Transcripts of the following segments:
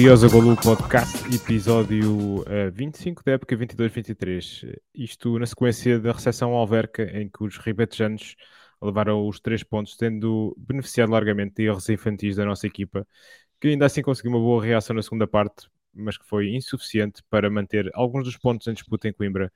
Briosa Golu Podcast, episódio uh, 25 da época 22-23. Isto na sequência da recepção ao Alverca, em que os ribetejanos levaram os três pontos, tendo beneficiado largamente de erros infantis da nossa equipa, que ainda assim conseguiu uma boa reação na segunda parte, mas que foi insuficiente para manter alguns dos pontos em disputa em Coimbra.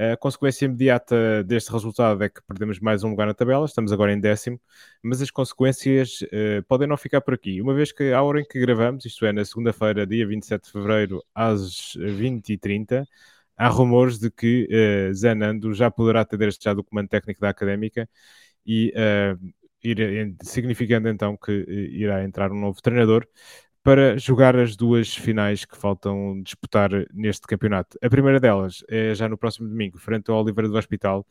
A consequência imediata deste resultado é que perdemos mais um lugar na tabela, estamos agora em décimo, mas as consequências uh, podem não ficar por aqui, uma vez que à hora em que gravamos, isto é, na segunda-feira, dia 27 de fevereiro, às 20h30, há rumores de que uh, Zé Nando já poderá ter deixado o comando técnico da Académica e uh, ir, significando então que irá entrar um novo treinador para jogar as duas finais que faltam disputar neste campeonato. A primeira delas é já no próximo domingo, frente ao Oliveira do Hospital,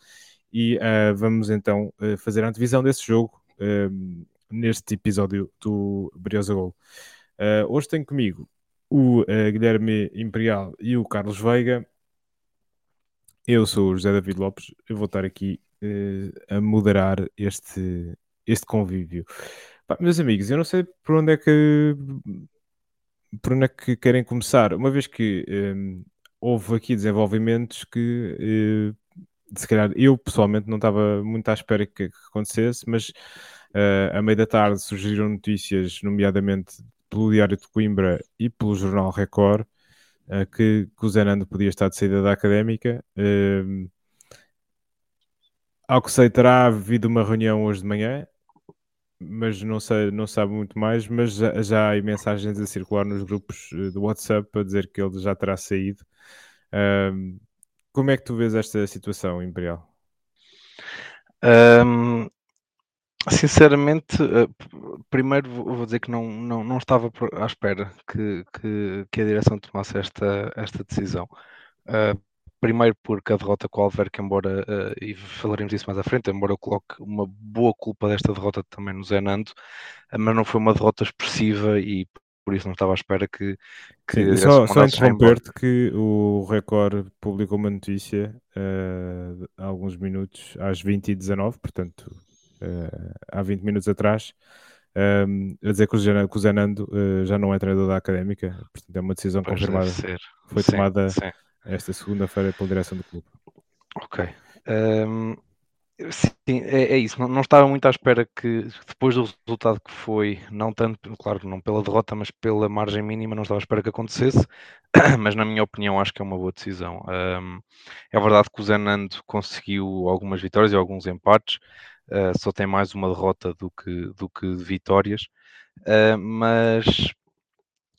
e uh, vamos então uh, fazer a antevisão desse jogo uh, neste episódio do Briosa Gol. hoje tenho comigo o Guilherme Imperial e o Carlos Veiga. Eu sou o José David Lopes, eu vou estar aqui a moderar este, este convívio. Pá, meus amigos, eu não sei por onde é que por onde é que querem começar, uma vez que um, houve aqui desenvolvimentos que uh, se calhar eu pessoalmente não estava muito à espera que, que acontecesse, mas uh, à meia da tarde surgiram notícias, nomeadamente pelo Diário de Coimbra e pelo Jornal Record, uh, que, que o Zenando podia estar de saída da académica. Uh, ao que sei, terá havido uma reunião hoje de manhã mas não sei, não sabe muito mais, mas já, já há mensagens a circular nos grupos eh, do WhatsApp a dizer que ele já terá saído. Um, como é que tu vês esta situação, Imperial? Um, sinceramente, eh, primeiro vou dizer que não, não, não estava à espera que, que, que a direção tomasse esta, esta decisão. Uh, Primeiro porque a derrota com o Alverca, embora, uh, e falaremos disso mais à frente, embora eu coloque uma boa culpa desta derrota também no Zenando, uh, mas não foi uma derrota expressiva e por isso não estava à espera que... que Sim, só, só interromper-te que o Record publicou uma notícia uh, há alguns minutos, às 20h19, portanto, há 20 minutos atrás, um, a dizer que o Zenando já não é treinador da Académica, portanto é uma decisão pois confirmada. Foi sim, tomada... Sim esta segunda-feira pela direção do clube. Ok. Um, sim, é, é, isso. Não, não, estava muito à espera que, depois do resultado que foi, não tanto, claro, não pela derrota, mas pela margem mínima, não estava à espera que acontecesse. mas, na minha opinião, acho que é uma boa decisão. Um, é verdade que o Zenando conseguiu algumas vitórias e alguns empates, uh, só tem mais uma derrota do que, do que vitórias. Uh, mas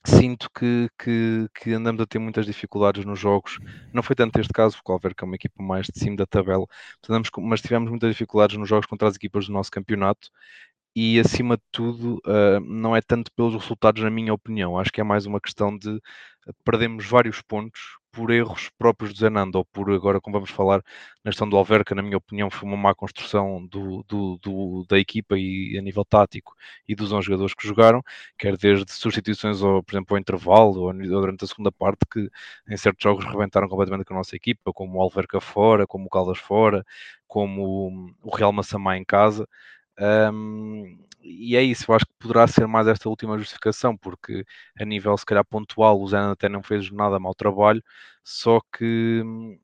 sinto que, que, que, andamos a ter muitas dificuldades nos jogos. Não foi tanto este caso, porque o Alverca é uma equipa mais de cima da tabela, andamos, mas tivemos muitas dificuldades nos jogos contra as equipas do nosso campeonato. E acima de tudo, uh, não é tanto pelos resultados, na minha opinião. Acho que é mais uma questão de perdemos vários pontos por erros próprios do Zenando, ou por agora, como vamos falar, na questão do Alverca, na minha opinião, foi uma má construção do, do, do, da equipa e a nível tático e dos 11 jogadores que jogaram, quer desde substituições, ou, por exemplo, ao intervalo ou durante a segunda parte, que em certos jogos rebentaram completamente com a nossa equipa, como o Alverca fora, como o Caldas fora, como o Real Massamá em casa. Um, e é isso, eu acho que poderá ser mais esta última justificação, porque a nível se calhar pontual o Zé até não fez nada mau trabalho, só que hum,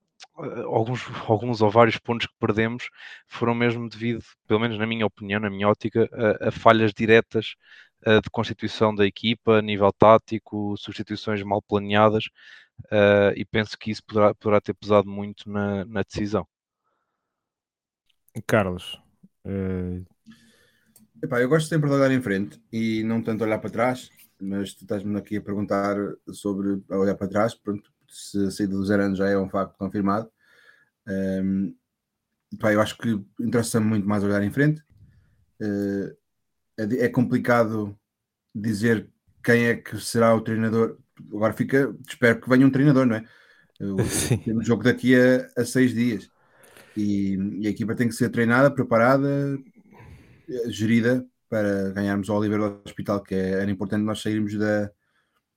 alguns, alguns ou vários pontos que perdemos foram mesmo devido, pelo menos na minha opinião, na minha ótica, a, a falhas diretas a, de constituição da equipa, a nível tático, substituições mal planeadas, uh, e penso que isso poderá, poderá ter pesado muito na, na decisão. Carlos, uh, Epá, eu gosto sempre de olhar em frente e não tanto olhar para trás, mas tu estás-me aqui a perguntar sobre a olhar para trás, pronto, se a saída do zero anos já é um facto confirmado. Um, epá, eu acho que interessa-me muito mais olhar em frente. Uh, é, é, complicado dizer quem é que será o treinador. Agora fica, espero que venha um treinador, não é? Temos jogo daqui a, a seis dias e, e a equipa tem que ser treinada, preparada, gerida para ganharmos o Oliver do Hospital, que é, era importante nós sairmos da,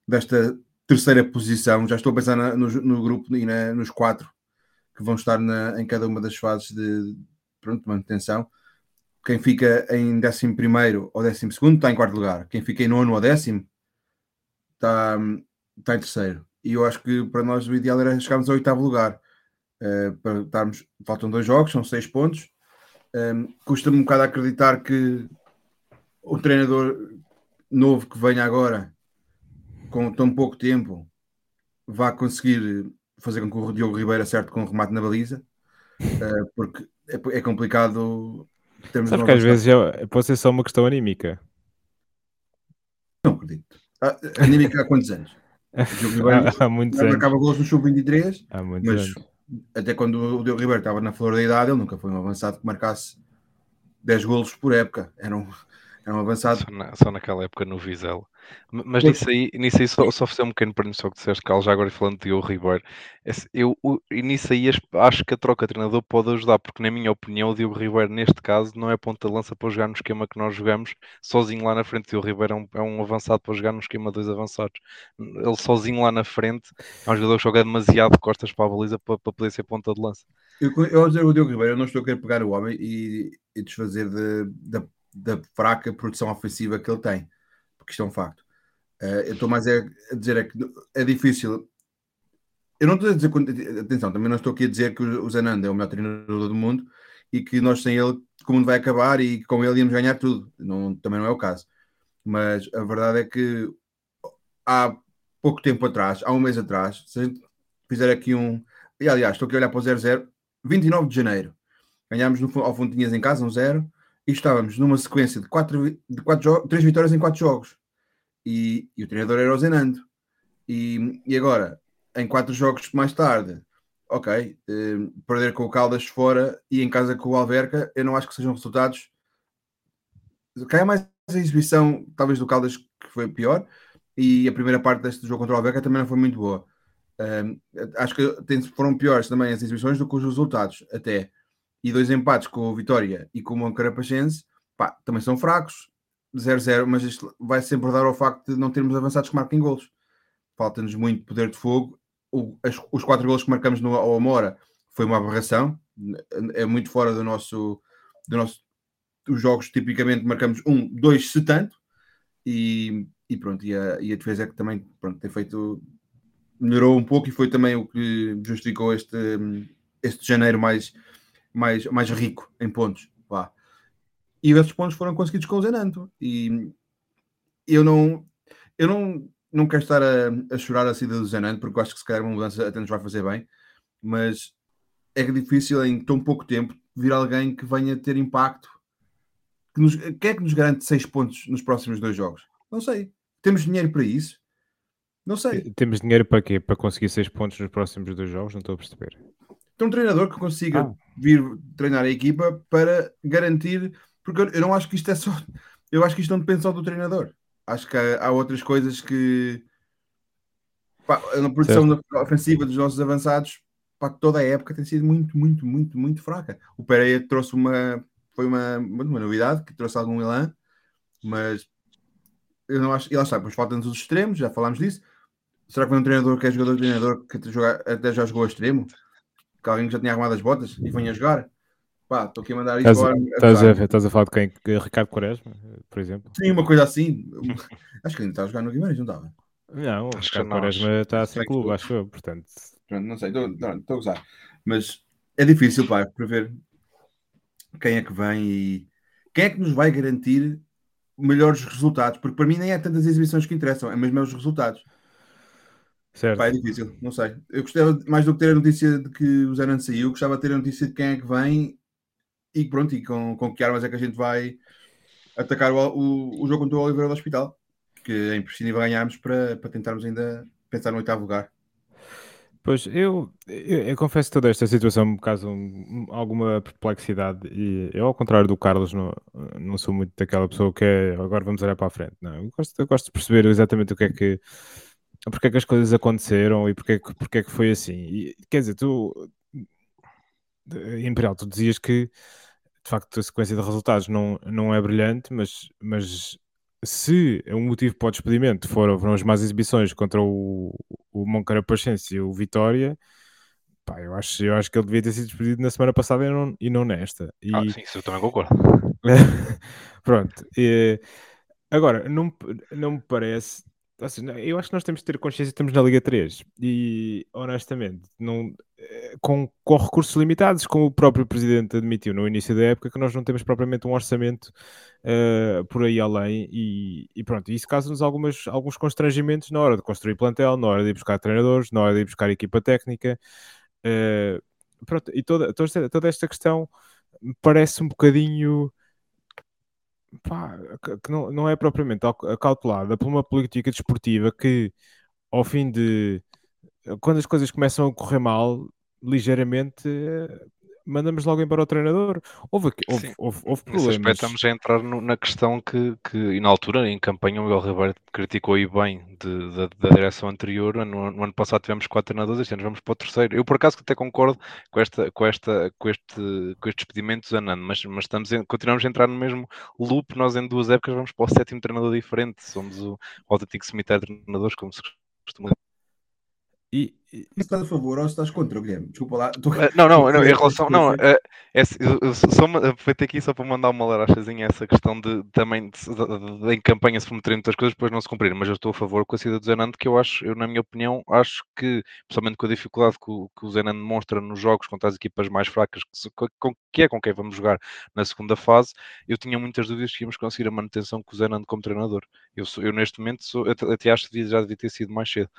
desta terceira posição. Já estou a pensar na, no, no, grupo e na, nos quatro que vão estar na, em cada uma das fases de pronto, manutenção. Quem fica em 11 ou 12 está em quarto lugar. Quem fica em nono ou décimo está, está em terceiro. E eu acho que para nós o ideal era chegarmos ao oitavo lugar. Uh, para estarmos, faltam dois jogos, são seis pontos. Um, Custa-me um bocado acreditar que o treinador novo que venha agora, com tão pouco tempo, vá conseguir fazer com que o Diogo Ribeiro acerte com o remate na baliza, uh, porque é, é complicado. Sabe que às vezes é, pode ser só uma questão anímica. Não acredito. Ah, anímica há quantos anos? Há, há muitos anos. Acaba gols no sub-23, há muitos mas anos. Até quando o Diogo Ribeiro estava na flor da idade, ele nunca foi um avançado que marcasse 10 golos por época. Era um, era um avançado. Só, na, só naquela época no Vizela. Mas nisso aí, nisso aí só, só fazer um pequeno parênteses ao que disseste, Carlos, já agora falando de o Ribeiro. Eu, eu, nisso aí acho que a troca de treinador pode ajudar, porque na minha opinião o Diogo Ribeiro neste caso não é ponta de lança para jogar no esquema que nós jogamos, sozinho lá na frente. O Diogo Ribeiro é um, é um avançado para jogar no esquema dois avançados. Ele sozinho lá na frente é um jogador que joga demasiado de costas para a baliza para, para poder ser ponta de lança. Eu, eu dizer o Diogo Ribeiro, eu não estou a querer pegar o homem e, e desfazer de, de, da fraca produção ofensiva que ele tem, porque isto é um facto. Uh, eu estou mais a, dizer é que é difícil. Eu não estou a dizer, atenção, também não estou aqui a dizer que o Zananda é o melhor treinador do mundo e que nós sem ele o mundo vai acabar e com ele íamos ganhar tudo. Não, também não é o caso. Mas a verdade é que há pouco tempo atrás, há um mês atrás, se a gente fizer aqui um. E aliás, estou aqui a olhar para o 00, 29 de janeiro. Ganhámos no, ao Fontinhas em casa, um zero, e estávamos numa sequência de, quatro, de quatro três vitórias em quatro jogos e, e o treinador era o Zenando. E, e agora, em quatro jogos mais tarde, ok, eh, perder com o Caldas fora e em casa com o Alverca, eu não acho que sejam resultados. Cai mais a exibição, talvez, do Caldas, que foi pior, e a primeira parte deste jogo contra o Alverca também não foi muito boa. Um, acho que tem, foram piores também as exibições do que os resultados, até. E dois empates com o Vitória e com o Moncarapachense, pá, também são fracos. 0-0, mas isto vai sempre dar ao facto de não termos avançados que marquem golos. Falta-nos muito poder de fogo. O, as, os quatro golos que marcamos no, ao Amora foi uma aberração, é muito fora do nosso, do nosso. Os jogos tipicamente marcamos um, dois, se tanto, e, e pronto. E a, e a defesa é que também pronto, tem feito. melhorou um pouco e foi também o que justificou este, este janeiro mais, mais, mais rico em pontos. Vá e esses pontos foram conseguidos com o Zenanto. E eu não, eu não, não quero estar a, a chorar a saída do Zenanto, porque acho que se calhar uma mudança até nos vai fazer bem, mas é difícil em tão pouco tempo vir alguém que venha ter impacto. Que nos, quem é que nos garante seis pontos nos próximos dois jogos? Não sei. Temos dinheiro para isso? Não sei. Temos dinheiro para quê? Para conseguir seis pontos nos próximos dois jogos? Não estou a perceber. Tem um treinador que consiga ah. vir treinar a equipa para garantir porque eu não acho que isto é só. Eu acho que isto não depende só do treinador. Acho que há, há outras coisas que. Pá, na produção ofensiva dos nossos avançados, pá, toda a época tem sido muito, muito, muito, muito fraca. O Pereira trouxe uma. Foi uma, uma novidade que trouxe algum elan, mas eu não acho. E lá está, depois faltam-nos os extremos, já falámos disso. Será que foi um treinador que é jogador de treinador que até já jogou a extremo? Que alguém já tinha arrumado as botas e vinha a jogar? Pá, estou aqui a mandar isso estás, estás, a, estás a falar de quem? Ricardo Quaresma, por exemplo? Sim, uma coisa assim. acho que ainda está a jogar no Guimarães, não estava? Não, o Ricardo Quaresma está sem clube, acho eu, portanto. Pronto, não sei, estou a gozar. Mas é difícil, pá, prever quem é que vem e quem é que nos vai garantir melhores resultados, porque para mim nem é tantas exibições que interessam, é mesmo os resultados. Certo. Pá, é difícil, não sei. Eu gostava mais do que ter a notícia de que o não saiu, gostava de ter a notícia de quem é que vem e pronto, e com, com que armas é que a gente vai atacar o, o, o jogo contra o Oliveira do Hospital, que é imprescindível ganharmos para, para tentarmos ainda pensar no oitavo lugar. Pois, eu, eu, eu, confesso que toda esta situação me causa um, alguma perplexidade e eu, ao contrário do Carlos, não, não sou muito daquela pessoa que é agora vamos olhar para a frente. Não, eu gosto, eu gosto de perceber exatamente o que é que porque é que as coisas aconteceram e porque é que, porque é que foi assim. E, quer dizer, tu Imperial, tu dizias que de facto a sequência de resultados não, não é brilhante, mas, mas se um motivo para o despedimento foram, foram as más exibições contra o, o Moncarapachense e o Vitória, pá, eu, acho, eu acho que ele devia ter sido despedido na semana passada e não, e não nesta. E... Ah, sim, isso eu também concordo. Pronto. E, agora, não, não me parece Assim, eu acho que nós temos de ter consciência que estamos na Liga 3 e, honestamente, não, eh, com, com recursos limitados, como o próprio Presidente admitiu no início da época, que nós não temos propriamente um orçamento uh, por aí além. E, e pronto, isso causa-nos alguns constrangimentos na hora de construir plantel, na hora de ir buscar treinadores, na hora de ir buscar equipa técnica. Uh, pronto, e toda, toda, toda esta questão parece um bocadinho pá, que não, não é propriamente acautelada por uma política desportiva que, ao fim de. Quando as coisas começam a correr mal, ligeiramente mandamos logo embora o treinador. Houve, houve, houve, houve problemas. Aspecto, estamos a entrar no, na questão que, que, e na altura, em campanha, o Miguel Ribeiro criticou aí bem de, de, da direção anterior. No, no, ano passado tivemos quatro treinadores, este ano vamos para o terceiro. Eu, por acaso, até concordo com, esta, com, esta, com, este, com estes pedimentos anando, mas, mas estamos em, continuamos a entrar no mesmo loop. Nós, em duas épocas, vamos para o sétimo treinador diferente. Somos o, o autêntico cemitério de treinadores, como se costuma e... Estás a favor ou estás contra, Guilherme? Desculpa lá. Tô... Uh, não, não, não, em relação. Não, uh, é, eu, eu só aproveitei aqui só para mandar uma larachazinha essa questão de também de, de, de, em campanha se prometerem muitas coisas depois não se cumprirem, mas eu estou a favor com a saída do Zenando, que eu acho, eu, na minha opinião, acho que, principalmente com a dificuldade que o, que o Zenando demonstra nos jogos contra as equipas mais fracas, que, com, que é com quem vamos jogar na segunda fase, eu tinha muitas dúvidas que íamos conseguir a manutenção com o Zenando como treinador. Eu, sou, eu neste momento sou, até acho que já devia ter sido mais cedo.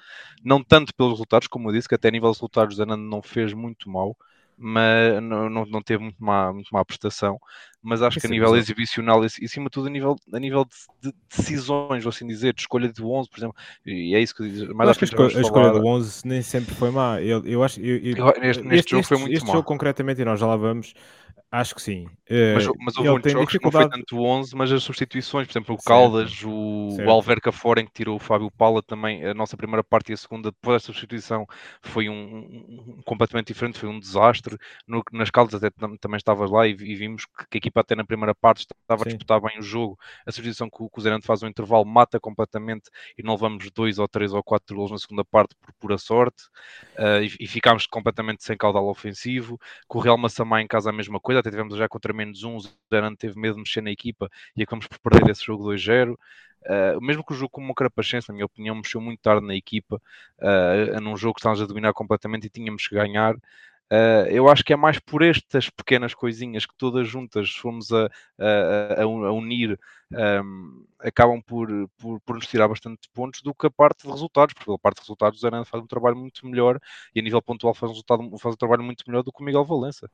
Não tanto pelos resultados, como eu disse, que até a nível de resultados o Zenando não fez muito mal, mas não, não, não teve muito má, muito má prestação. Mas acho que a nível exibicional e, acima de tudo, a nível, a nível de, de, decisões, vou assim dizer, de escolha de 11, por exemplo, e é isso que eu digo. Mas acho que a, escolha, a escolha do 11 nem sempre foi má. Eu, eu acho, eu, eu, neste, neste este, jogo foi muito este má. jogo concretamente, e nós já lá vamos, Acho que sim. Mas, uh, mas houve muitos jogos dificuldade... que não foi tanto 11, mas as substituições, por exemplo, o Caldas, o, o Alverca fora em que tirou o Fábio Paula também, a nossa primeira parte e a segunda, depois da substituição, foi um, um, um, completamente diferente, foi um desastre. No, nas Caldas até também estavas lá e, e, vimos que, que, a equipa até na primeira parte estava Sim. a disputar bem o jogo. A substituição que, o Zerante faz um intervalo mata completamente e não levamos dois ou três ou quatro gols na segunda parte por pura sorte uh, e, e ficámos completamente sem caudal ofensivo. Com o Real Massamá em casa a mesma coisa, até tivemos já contra menos um, o Zerano teve medo de mexer na equipa e acabamos por perder esse jogo 2-0. Uh, ah, mesmo que o jogo como o Carapachense, na minha opinião, mexeu muito tarde na equipa, uh, num jogo que estávamos a dominar completamente e tínhamos que ganhar. Uh, eu acho que é mais por estas pequenas coisinhas que todas juntas fomos a, a, a, a unir, um, acabam por, por, por, nos tirar bastante pontos do que a parte de resultados, porque a parte de resultados o Zé faz um trabalho muito melhor e a nível pontual faz um, resultado, faz um trabalho muito melhor do que o Miguel Valença.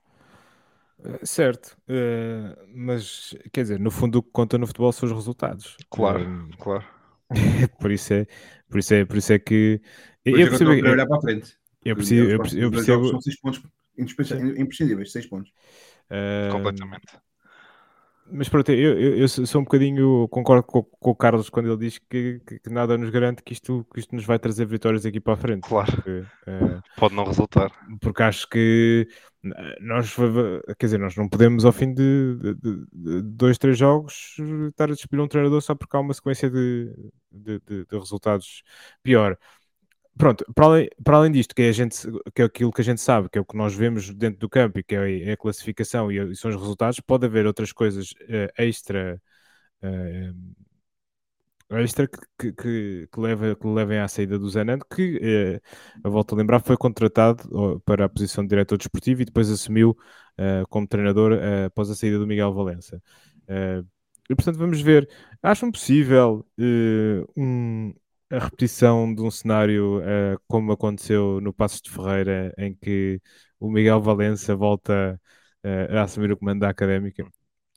Eh, certo, uh, mas quer dizer, no fundo o que conta no futebol são os resultados. Claro, uh, claro. por isso é, por isso é, por isso é que eu, eu percebo que olhar para a frente. Eu percebo, eu, eu percebo... São seis pontos imprescindíveis, seis pontos. Uh, Completamente. Mas pronto, eu, eu, eu, sou um bocadinho, concordo com, com, o Carlos quando ele diz que, que, que, nada nos garante que isto, que isto nos vai trazer vitórias aqui para a frente. Claro, porque, uh, pode não resultar. Porque acho que nós, quer dizer, nós não podemos ao fim de, de, de, de dois, três jogos estar a despedir um treinador só porque há uma sequência de, de, de resultados pior pronto, para além, para além disto, que é, a gente, que é aquilo que a gente sabe, que é o que nós vemos dentro do campo e que é, é a classificação e, são os resultados, pode haver outras coisas uh, extra, uh, extra que, que, que, leva, que levem à saída do Zenando, que, a volto a lembrar, foi contratado para a posição de diretor desportivo e depois assumiu como treinador após a saída do Miguel Valença. e portanto vamos ver. Acham possível um, a repetição de um cenário uh, como aconteceu no Passos de Ferreira, em que o Miguel Valença volta uh, a assumir o comando da académica?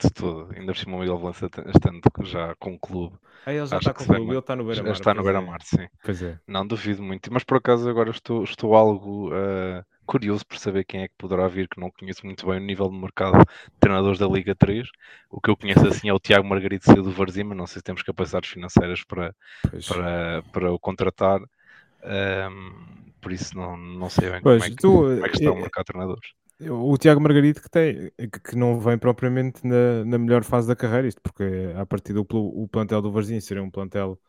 De tudo, ainda por cima o Miguel Valença estando já com o clube. Ah, ele já está com o clube, ele está no Beira-Mar. Está no Beira-Mar, é. sim. Pois é. Não duvido muito, mas por acaso agora estou, estou algo uh, curioso por saber quem é que poderá vir, que não conheço muito bem o nível de mercado de treinadores da Liga 3. O que eu conheço assim é o Tiago Margarito Cedo do Varzima, não sei se temos capacidades financeiras para, para, para o contratar. Um, por isso não, não sei bem pois, como, é que, tu, como, é que, está o mercado de treinadores. O Tiago Margarito que tem, que não vem propriamente na, na melhor fase da carreira, isto porque a partir do o plantel do Varzim seria um plantel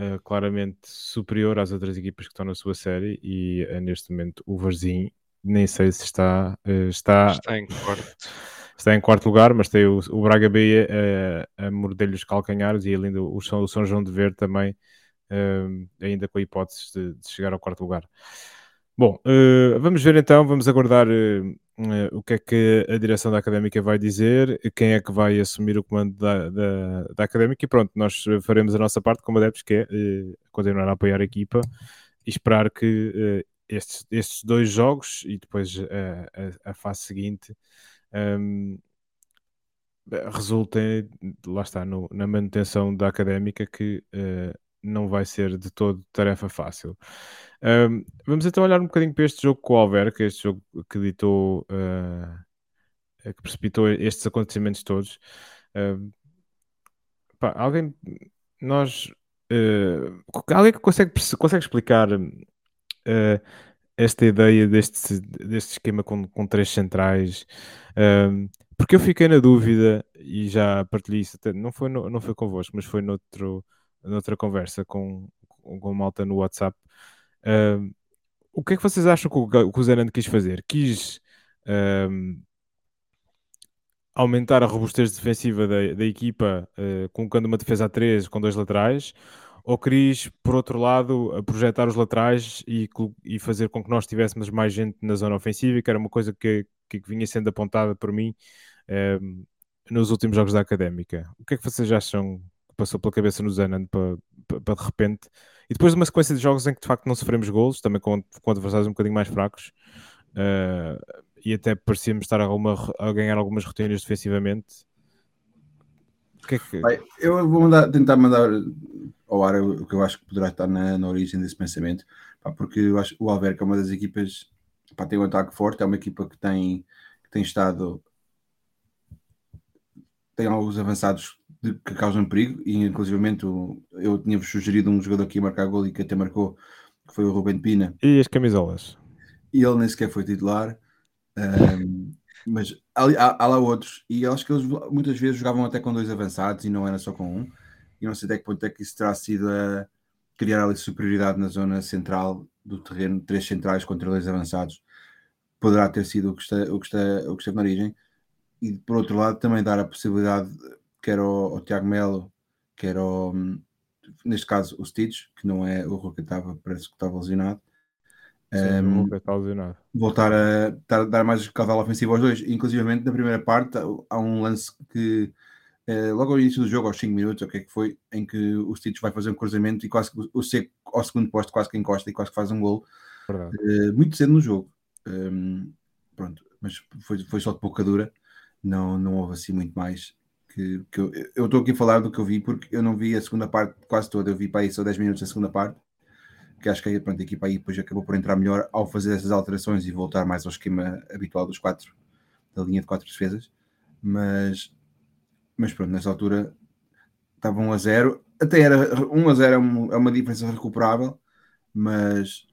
uh, claramente superior às outras equipas que estão na sua série e uh, neste momento o Varzim nem sei se está uh, está, está em quarto está em quarto lugar, mas tem o, o Braga B a, a morder-lhe os calcanhares e além do o São, o São João de Ver também ainda com a hipótese de, de, chegar ao quarto lugar. Bom, vamos ver então, vamos aguardar o que é que a direção da Académica vai dizer, quem é que vai assumir o comando da, da, da Académica? E pronto, nós faremos a nossa parte como adeptos, que é continuar a apoiar a equipa e esperar que estes, estes dois jogos e depois a, a, a fase seguinte um, resultem, lá está, no, na manutenção da académica, que uh, não vai ser de todo tarefa fácil. Um, vamos então olhar um bocadinho para este jogo com o Alverca, este jogo que ditou, uh, que precipitou estes acontecimentos todos. Uh, pá, alguém, nós, alguém que consegue, consegue explicar esta ideia deste, deste esquema com, com três centrais, porque eu fiquei na dúvida e já partilhei isso, até, não, foi no, não foi convosco, mas foi noutro, noutra conversa com, com, malta no WhatsApp. O que é que vocês acham que o, que o quis fazer? Quis um, aumentar a robustez defensiva da, da equipa, uh, colocando uma defesa a 3 com dois laterais, ou querias, por outro lado, projetar os laterais e, e, fazer com que nós tivéssemos mais gente na zona ofensiva, que era uma coisa que, que vinha sendo apontada por mim nos últimos jogos da Académica. O que é que vocês acham passou pela cabeça no Zenan para, para, para, de repente? E depois de uma sequência de jogos em que de facto não sofremos golos, também com, com adversários um bocadinho mais fracos, uh, e até parecíamos estar a, alguma, a ganhar algumas rotinas defensivamente. Que é que... eu vou mandar, tentar mandar ao ar o que eu acho que poderá estar na, na origem desse pensamento, pá, porque eu acho o Alverca é uma das equipas pá, tem um ataque forte, é uma equipa que tem, que tem estado tem alguns avançados de, que causam perigo e inclusivamente eu tinha-vos sugerido um jogador que ia marcar gol e que até marcou, que foi o Ruben Pina. E as camisolas? E ele nem sequer foi titular. Um, mas há, há, lá outros, e acho que eles muitas vezes jogavam até com dois avançados e não era só com um e não sei até que ponto é que isso terá sido a criar ali superioridade na zona central do terreno, três centrais contra dois avançados, poderá ter sido o que, está, o que, está, o que esteve na origem. E por outro lado, também dar a possibilidade, quer ao, ao Tiago Melo, quer ao, neste caso, o Stitch, que não é o Roca estava, parece que estava lesionado. Sim, um, o está lesionado. Voltar a dar, dar mais caudal ofensivo aos dois. Inclusive, na primeira parte, há um lance que Uh, logo ao início do jogo, aos 5 minutos, o que é que foi, em que o Stitch vai fazer um cruzamento e quase que o Seco ao segundo posto quase que encosta e quase que faz um gol uh, muito cedo no jogo. Um, pronto, mas foi, foi só de pouca dura, não, não houve assim muito mais. Que, que eu estou aqui a falar do que eu vi, porque eu não vi a segunda parte quase toda, eu vi para aí só 10 minutos da segunda parte, que acho que pronto, a equipa aí depois acabou por entrar melhor ao fazer essas alterações e voltar mais ao esquema habitual dos quatro, da linha de quatro defesas. Mas mas pronto, nessa altura estava 1 a 0. Até era 1 a 0 é, é uma diferença recuperável, mas,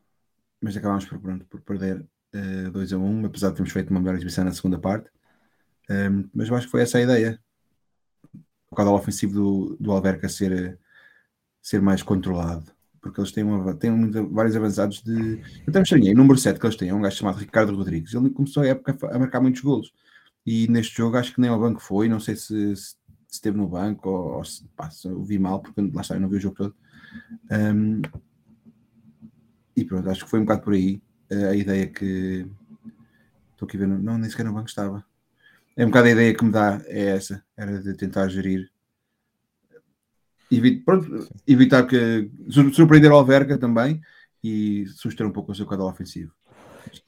mas acabámos por, pronto, por perder uh, eh, 2 a 1, apesar de termos feito uma melhor exibição na segunda parte. Um, ehm, mas eu acho que foi essa a ideia. O caudal ofensivo do, do Alverca ser, ser mais controlado. Porque eles têm, uma, têm muito, vários avançados de. Eu até me estranhei. O número 7 que eles têm é um gajo chamado Ricardo Rodrigues. Ele começou a época a marcar muitos golos e neste jogo acho que nem ao banco foi, não sei se, se esteve no banco ou, ou se, se eu vi mal, porque lá está, eu não vi o jogo todo. Um, e pronto, acho que foi um bocado por aí a ideia que estou aqui vendo, não, nem sequer no banco estava. É um bocado a ideia que me dá, é essa, era de tentar gerir. Evit, pronto, evitar que surpreender o Alverca também e suster um pouco o seu canal ofensivo.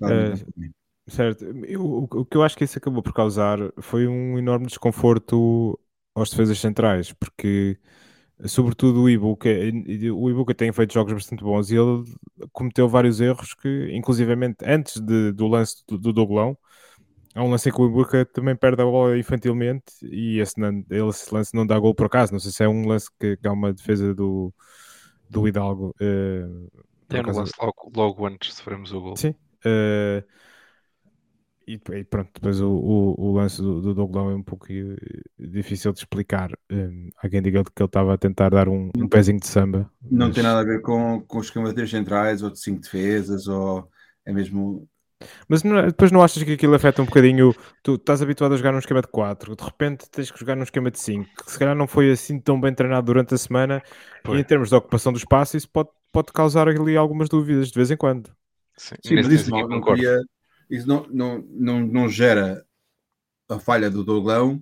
Uh, Certo, eu, o que eu acho que isso acabou por causar foi um enorme desconforto aos defesas centrais, porque sobretudo o Ibuka, o Ibuka tem feito jogos bastante bons e ele cometeu vários erros que, inclusivamente antes de, do lance do, do Douglão, há um lance em que o Ibuka também perde a bola infantilmente e esse, esse lance não dá gol por acaso, não sei se é um lance que, que há uma defesa do, do Hidalgo. Uh, é no lance logo, logo antes de sofremos o gol. Sim. Uh, e, e, pronto, depois o, o, o lance do, do Douglão é um pouco eh, difícil de explicar. Um, há quem diga que ele estava a tentar dar um, um pezinho de samba. Não mas... tem nada a ver com, com os esquema de três centrais ou de cinco defesas, ou é mesmo Mas não, é, depois não achas que aquilo afeta um bocadinho? Tu estás habituado a jogar num esquema de 4, de repente tens que jogar num esquema de 5, que se calhar não foi assim tão bem treinado durante a semana, Foi. e em termos de ocupação do espaço, isso pode, pode causar ali algumas dúvidas de vez em quando. Sim, Sim, mas isso, não, não, isso não, não, não, não gera a falha do Douglão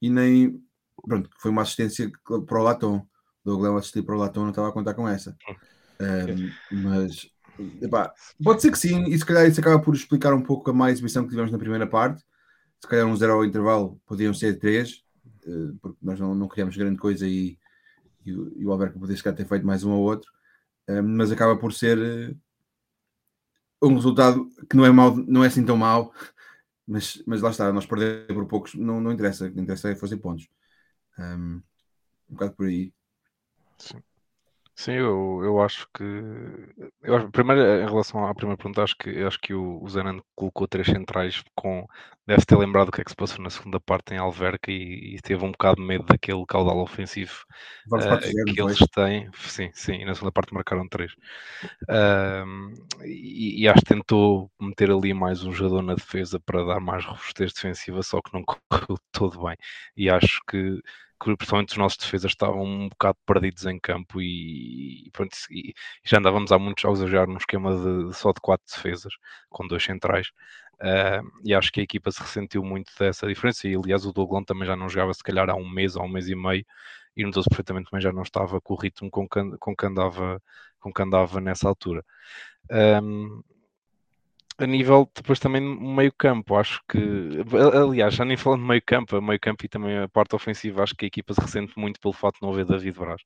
e nem. Pronto, foi uma assistência para o Latom. O Douglão assistir para o Latom, não estava a contar com essa. Um, mas epá, pode ser que sim, e se calhar isso acaba por explicar um pouco a má exibição que tivemos na primeira parte. Se calhar um zero ao intervalo podiam ser três, eh, porque nós não, não grande coisa e, e, e o Alberto poderia se ter feito mais um ou outro, Um, mas acaba por ser eh, um resultado que não é mau, não é assim tão mau, mas, mas lá está, nós perder por poucos não, não interessa, o que interessa é fazer pontos. Um, um bocado por aí. Sim, eu, eu acho que. Eu acho, primeiro, em relação à primeira pergunta, acho que, acho que o, o Zenan colocou três centrais com. Deve ter lembrado o que é que se passou na segunda parte em Alverca e, e teve um bocado de medo daquele caudal ofensivo eh, zero, que eles têm. Sim, sim, e na segunda parte marcaram três. Ahm, e, e acho que tentou meter ali mais um jogador na defesa para dar mais robustez defensiva, só que não correu todo bem. E acho que, que principalmente os nossos defesas estavam um bocado perdidos em campo e, e pronto, e já andávamos há muitos jogos a jogar num esquema de, só de quatro defesas, com dois centrais. Ah, e acho que a equipa se ressentiu muito dessa diferença. E aliás, o Douglão também já não jogava, se calhar, há um mês ou um mês e meio, e notou-se perfeitamente também já não estava com o ritmo com que, com que andava, com que andava nessa altura. Ahm, a nível depois também meio campo, acho que aliás, já nem falando de meio campo, a meio campo e também a parte ofensiva, acho que a equipa se ressente muito pelo fato de não haver David Braz.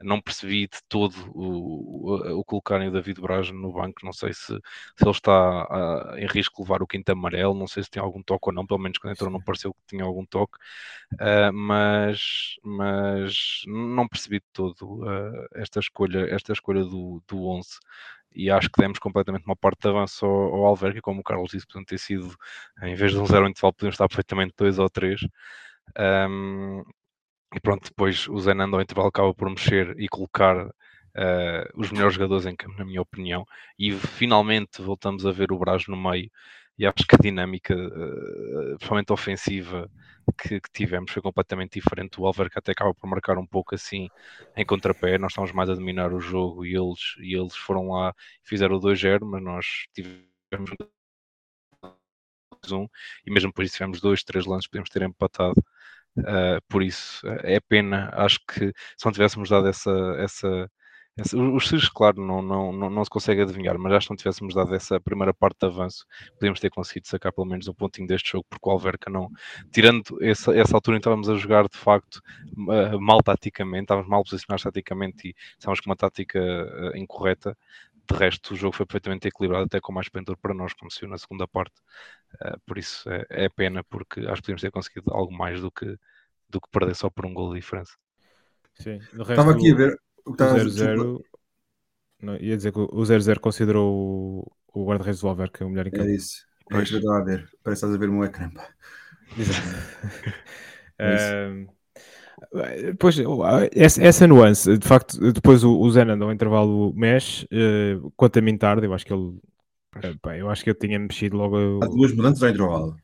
Não percebi de todo o, o, o colocarem o David Braz no banco, não sei se, se ele está ah, em risco de levar o quinto amarelo, não sei se tem algum toque ou não, pelo menos quando entrou não pareceu que tinha algum toque, ah, mas, mas não percebi de todo ah, esta escolha, esta escolha do, do 11 e acho que demos completamente uma parte de avanço ao, ao Alverca, como o Carlos disse, podiam ter sido, em vez de um zero intervalo, podiam estar perfeitamente dois ou três. Um, e pronto, depois o Zenando ao intervalo acaba por mexer e colocar uh, os melhores jogadores em campo, na minha opinião, e finalmente voltamos a ver o Braz no meio, e acho que a dinâmica, uh, principalmente ofensiva, que, que, tivemos foi completamente diferente. O Alverca até acaba por marcar um pouco assim em contrapé. Nós estávamos mais a dominar o jogo e eles, e eles foram lá e fizeram o 2-0, mas nós tivemos um e mesmo depois tivemos dois, três lances, podemos ter empatado. Uh, por isso é pena. Acho que se não tivéssemos dado essa, essa os Sires, claro, não, não, não, não, se consegue adivinhar, mas acho que não tivéssemos dado essa primeira parte de avanço, podíamos ter conseguido sacar pelo menos um pontinho deste jogo, porque o Alverca não, tirando essa, essa altura, estávamos a jogar de facto uh, mal taticamente, estávamos mal posicionados taticamente e estávamos com uma tática uh, incorreta. De resto, o jogo foi perfeitamente equilibrado, até com mais pendor para nós, como se viu na segunda parte. Uh, por isso é, é, pena, porque acho que podíamos ter conseguido algo mais do que, do que perder só por um gol de diferença. Sim, estava aqui a ver o 0-0. Ia dizer que o 0-0 considerou o, o guarda-redes do Alverca o melhor em campo. É isso. É isso que eu estava a ver. Parece que estás a ver o meu ecrã. Exato. um, Pois, essa, essa nuance, de facto, depois o, o Zenand ao intervalo mexe, uh, quanto a mim tarde, eu acho que ele, uh, pá, eu acho que eu tinha mexido logo. Há duas mudanças ao intervalo.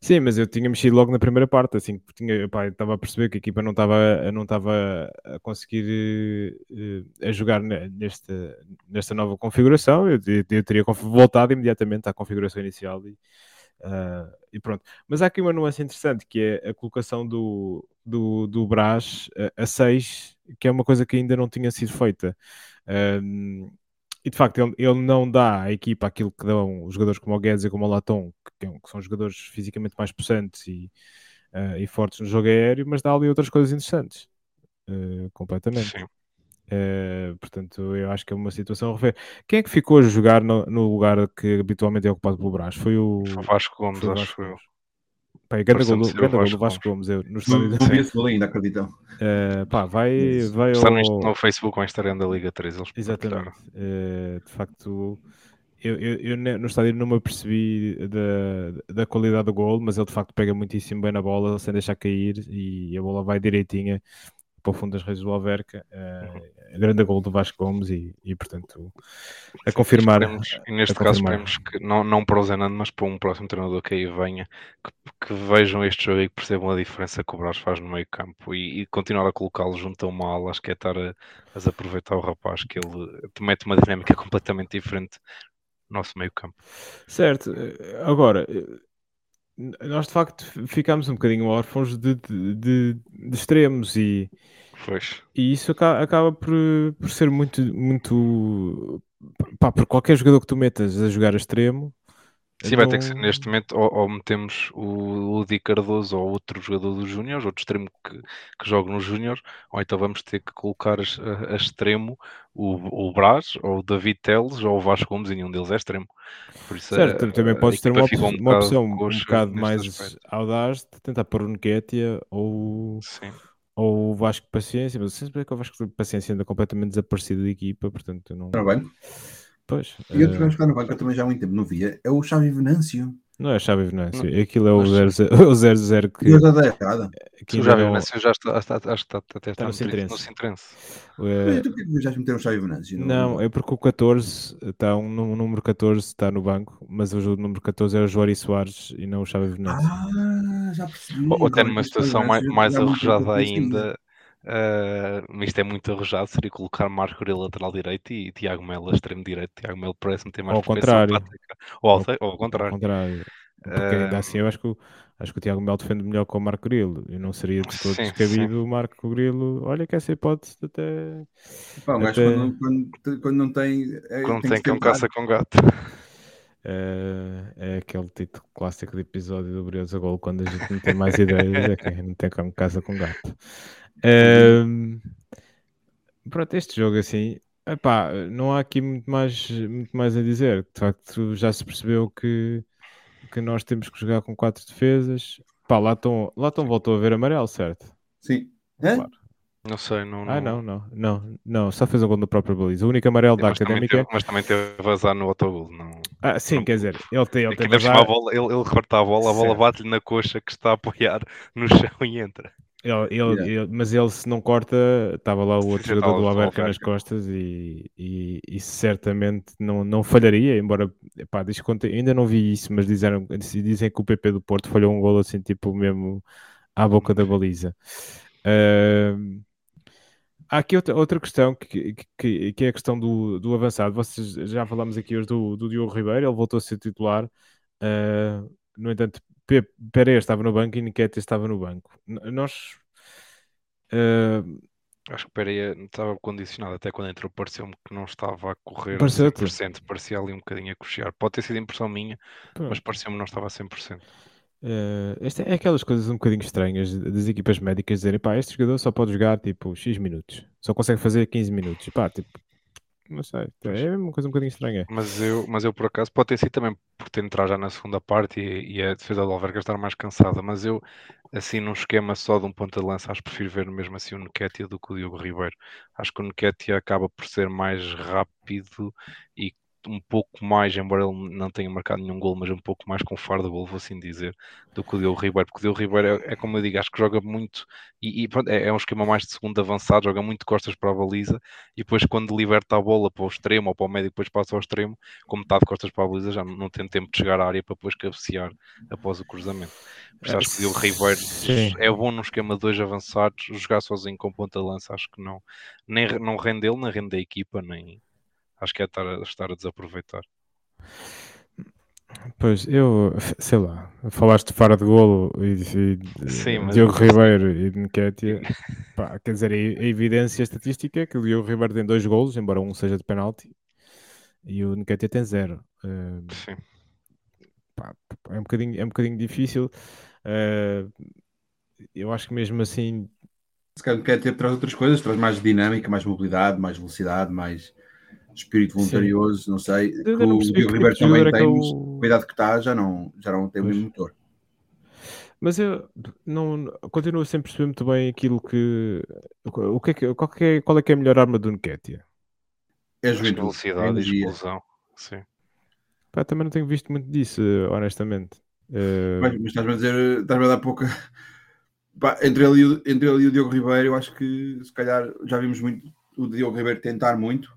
Sim, mas eu tinha mexido logo na primeira parte, assim, tinha, pá, estava a perceber que a equipa não estava, não estava a conseguir uh, a jogar nesta, nesta nova configuração, eu, eu teria voltado imediatamente à configuração inicial e, Uh, e pronto. Mas há aqui uma nuance interessante que é a colocação do, do, do Brás a 6, que é uma coisa que ainda não tinha sido feita. E de facto, ele, ele, não dá à equipa aquilo que dão os jogadores como o Guedes e como o Latom, que, que, são jogadores fisicamente mais possantes e, uh, e, fortes no jogo aéreo, mas dá ali outras coisas interessantes. Uh, completamente. Sim. Uh, portanto, eu acho que é uma situação a rever. Quem é que ficou a jogar no, no lugar que habitualmente é ocupado pelo Brás? Foi o, foi o Vasco Gomes, foi o acho Gomes. Pai, grande gol, grande gol Vasco do Vasco Gomes. Eu, no Não estádio não vi esse gol ainda, acreditam. Uh, pá, vai, Isso. vai Está no, ao... no Facebook ou Instagram da Liga 3. Eles Exatamente. Uh, de facto, eu, eu, eu no estádio não me apercebi da, da qualidade do gol, mas ele de facto pega muitíssimo bem na bola sem deixar cair e a bola vai direitinha para o fundo das redes do Alverca. Uh, grande gol do Vasco Gomes e, e portanto, a confirmar. Esperemos, e neste caso, confirmar. esperemos que, não, não para o Zenando, mas para um próximo treinador que aí venha, que, que, vejam este jogo e que percebam a diferença que o Brás faz no meio campo e, e continuar a colocá-lo junto a uma ala. Acho que é estar a, a aproveitar o rapaz, que ele mete uma dinâmica completamente diferente no nosso meio campo. Certo, agora nós de facto ficámos um bocadinho órfãos de, de, de, de extremos e, pois. e isso acaba, acaba por, por ser muito, muito pá, por qualquer jogador que tu metas a jogar a extremo. Sim, vai ter que ser neste momento, ou, ou metemos o, o Di Cardoso ou outro jogador dos Júniors, outro extremo que, que joga nos Júniors, ou então vamos ter que colocar a, a extremo o, o Brás, ou o David Teles, ou o Vasco Gomes, e nenhum deles é extremo. Por isso, certo, é, também podes ter uma, um uma opção um bocado mais aspecto. audaz de tentar pôr o Nketiah ou, ou o Vasco Paciência, mas sempre que o Vasco Paciência ainda completamente desaparecido da equipa, portanto não. Está bem. Pois. E outro uh... que no banco eu também já há muito tempo não via é o Xavi Venâncio. Não é Xavi Venâncio, aquilo é o 0-0 que. Eu já dei errada. O Xavi Venâncio já está, está, está, está, até está, no Sintrense. No Sintrense. Mas tu que já meteram o Xavi Venâncio? Não, é porque o 14 está um, o número 14 está no banco, mas o número 14 é o Joari Soares e não o Xavi Venâncio. Ah, já percebi. Ou até numa situação mais, mais arrojada ainda. Uh, isto é muito arrojado, seria colocar Marco Grilo lateral direito e Tiago Melo extremo direito. Tiago Melo parece-me ter mais ao contrário. Ou ao, ou ao contrário. Ao contrário. Porque ainda uh, assim eu acho que, acho que o Tiago Melo defende melhor com o Marco Grilo e não seria de todo sim, descabido o Marco Grilo. Olha que essa hipótese até. Pá, até... Quando, quando, quando, não tem. É, quando tem, tem que um caça com gato. Uh, é aquele título clássico de episódio do Briosa Gol quando a gente não tem mais ideias, é que não tem como casa com gato. Um, pronto, este jogo assim, epá, não há aqui muito mais, muito mais a dizer. De facto, já se percebeu que, que nós temos que jogar com quatro defesas. Pá, lá estão, lá estão voltou a ver amarelo, certo? Sim. Claro. Não sei, não, não. Ah, não, não, não, não, só fez um gol na própria baliza. O único amarelo da mas académica. Também teve, mas também teve vazar no autogol, não. Ah, sim, não... quer dizer, ele tem, ele tem vazar... a bola, ele, ele corta a bola, a bola bate-lhe na coxa que está a apoiar no chão e entra. Ele, ele, yeah. ele, mas ele, se não corta, estava lá o outro jogador do Alberca nas costas e, e, e, certamente não, não falharia. Embora, pá, diz ainda não vi isso, mas disseram, dizem que o PP do Porto falhou um gol assim, tipo mesmo à boca da baliza. Uh, há aqui outra, outra questão que, que, que, é a questão do, do avançado. Vocês já falamos aqui hoje do, do Diogo Ribeiro, ele voltou a ser titular. Uh, no entanto, Pereira estava no banco e Niquete estava no banco. Nós. Uh... Acho que Pereira estava condicionado, até quando entrou pareceu-me que não estava a correr Pareceu 100%, parecia ali um bocadinho a coxear. Pode ter sido impressão minha, Pronto. mas pareceu-me que não estava a 100%. Uh, esta é aquelas coisas um bocadinho estranhas das equipas médicas dizerem pá, este jogador só pode jogar tipo X minutos, só consegue fazer 15 minutos. Pá, tipo, não sei, é uma coisa um bocadinho estranha. Mas eu, mas eu por acaso, pode ter sido também por ter entrado já na segunda parte e, e a defesa do Alverca estar mais cansada, mas eu, assim, num esquema só de um ponta de lança, acho que prefiro ver mesmo assim o Nequetia do que o Diogo Ribeiro. Acho que o Nequetia acaba por ser mais rápido e um pouco mais, embora ele não tenha marcado nenhum gol, mas um pouco mais com fardo gol, vou assim dizer, do que o Diogo Ribeiro, porque o Diogo Ribeiro é, é, como eu digo, acho que joga muito e, e pronto, é, é, um esquema mais de segundo avançado, joga muito costas para a baliza e depois quando liberta a bola para o extremo ou para o médio, depois passa ao extremo, como está de costas para a baliza, já não tem tempo de chegar à área para depois cabecear após o cruzamento. Por acho que o Diogo Ribeiro Sim. é bom no esquema de dois avançados, jogar sozinho com ponta lança, acho que não, nem não rende ele, nem rende a equipa, nem acho que é estar a, estar a desaproveitar. Pois, eu, sei lá, falaste de fora de golo e, e Sim, mas... Diogo Ribeiro e de Nketiah, quer dizer, a, a evidência estatística é que o Diogo Ribeiro tem dois golos, embora um seja de penalti, e o Nketiah tem zero. Uh, Sim. Pá, é, um bocadinho, é um bocadinho difícil. Uh, eu acho que mesmo assim. Se calhar o Nketiah traz outras coisas, traz mais dinâmica, mais mobilidade, mais velocidade, mais espírito voluntarioso, Sim. não sei. Que o Diogo Ribeiro também é tem, mas eu... cuidado que está, já não, já não tem o mesmo motor. Mas eu não continuo sempre a perceber muito bem aquilo que. O que, é que qual, é, qual é que é a melhor arma do Nketiah? É a juventude. Velocidade e explosão. Sim. Pá, também não tenho visto muito disso, honestamente. Uh... Mas, mas estás-me a dizer, estás-me a dar pouca Pá, entre, ele e o, entre ele e o Diogo Ribeiro, eu acho que se calhar já vimos muito o Diogo Ribeiro tentar muito,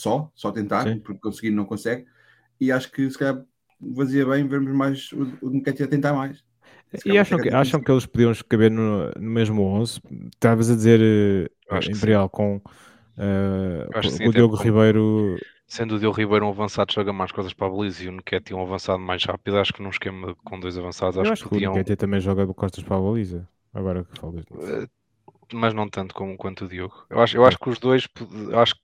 só, só tentar, Sim. porque conseguir não consegue, e acho que se calhar fazia bem vermos mais o, o Nketiah tentar mais. E acham que, acham que eles podiam caber no, no mesmo 11? Estavas a dizer, eh, Acho que Imperial, com, eh, Acho que com sim, o Diogo Ribeiro. Sendo o Diogo Ribeiro um avançado, joga mais coisas para a baliza e o Nketiah um avançado mais rápido, acho que num esquema com dois avançados, acho, acho que que o podiam, Nketiah também joga de costas para a baliza. Agora que falas eh, mas não tanto como quanto o Diogo. Eu acho, eu acho que os dois, acho que-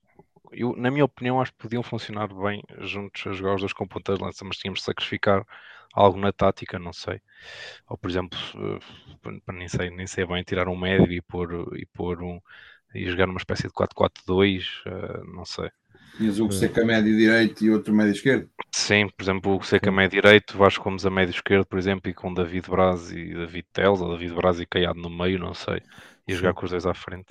eu, na minha opinião, acho que podiam funcionar bem juntos a jogar os dois com pontas de lança, mas tínhamos de sacrificar algo na tática, não sei. Ou por exemplo, eh, nem sei, nem sei bem, tirar um médio e pôr, e pôr um e jogar numa espécie de 4-4-2, eh, não sei. Tinhas o Seca médio direito e outro médio esquerdo. Sim, por exemplo, o Seca médio direito, Vasco Gomes a médio esquerdo, por exemplo, e com David Braz e David Teles, ou David Braz e Caiado no meio, não sei. E jogar com os dois à frente.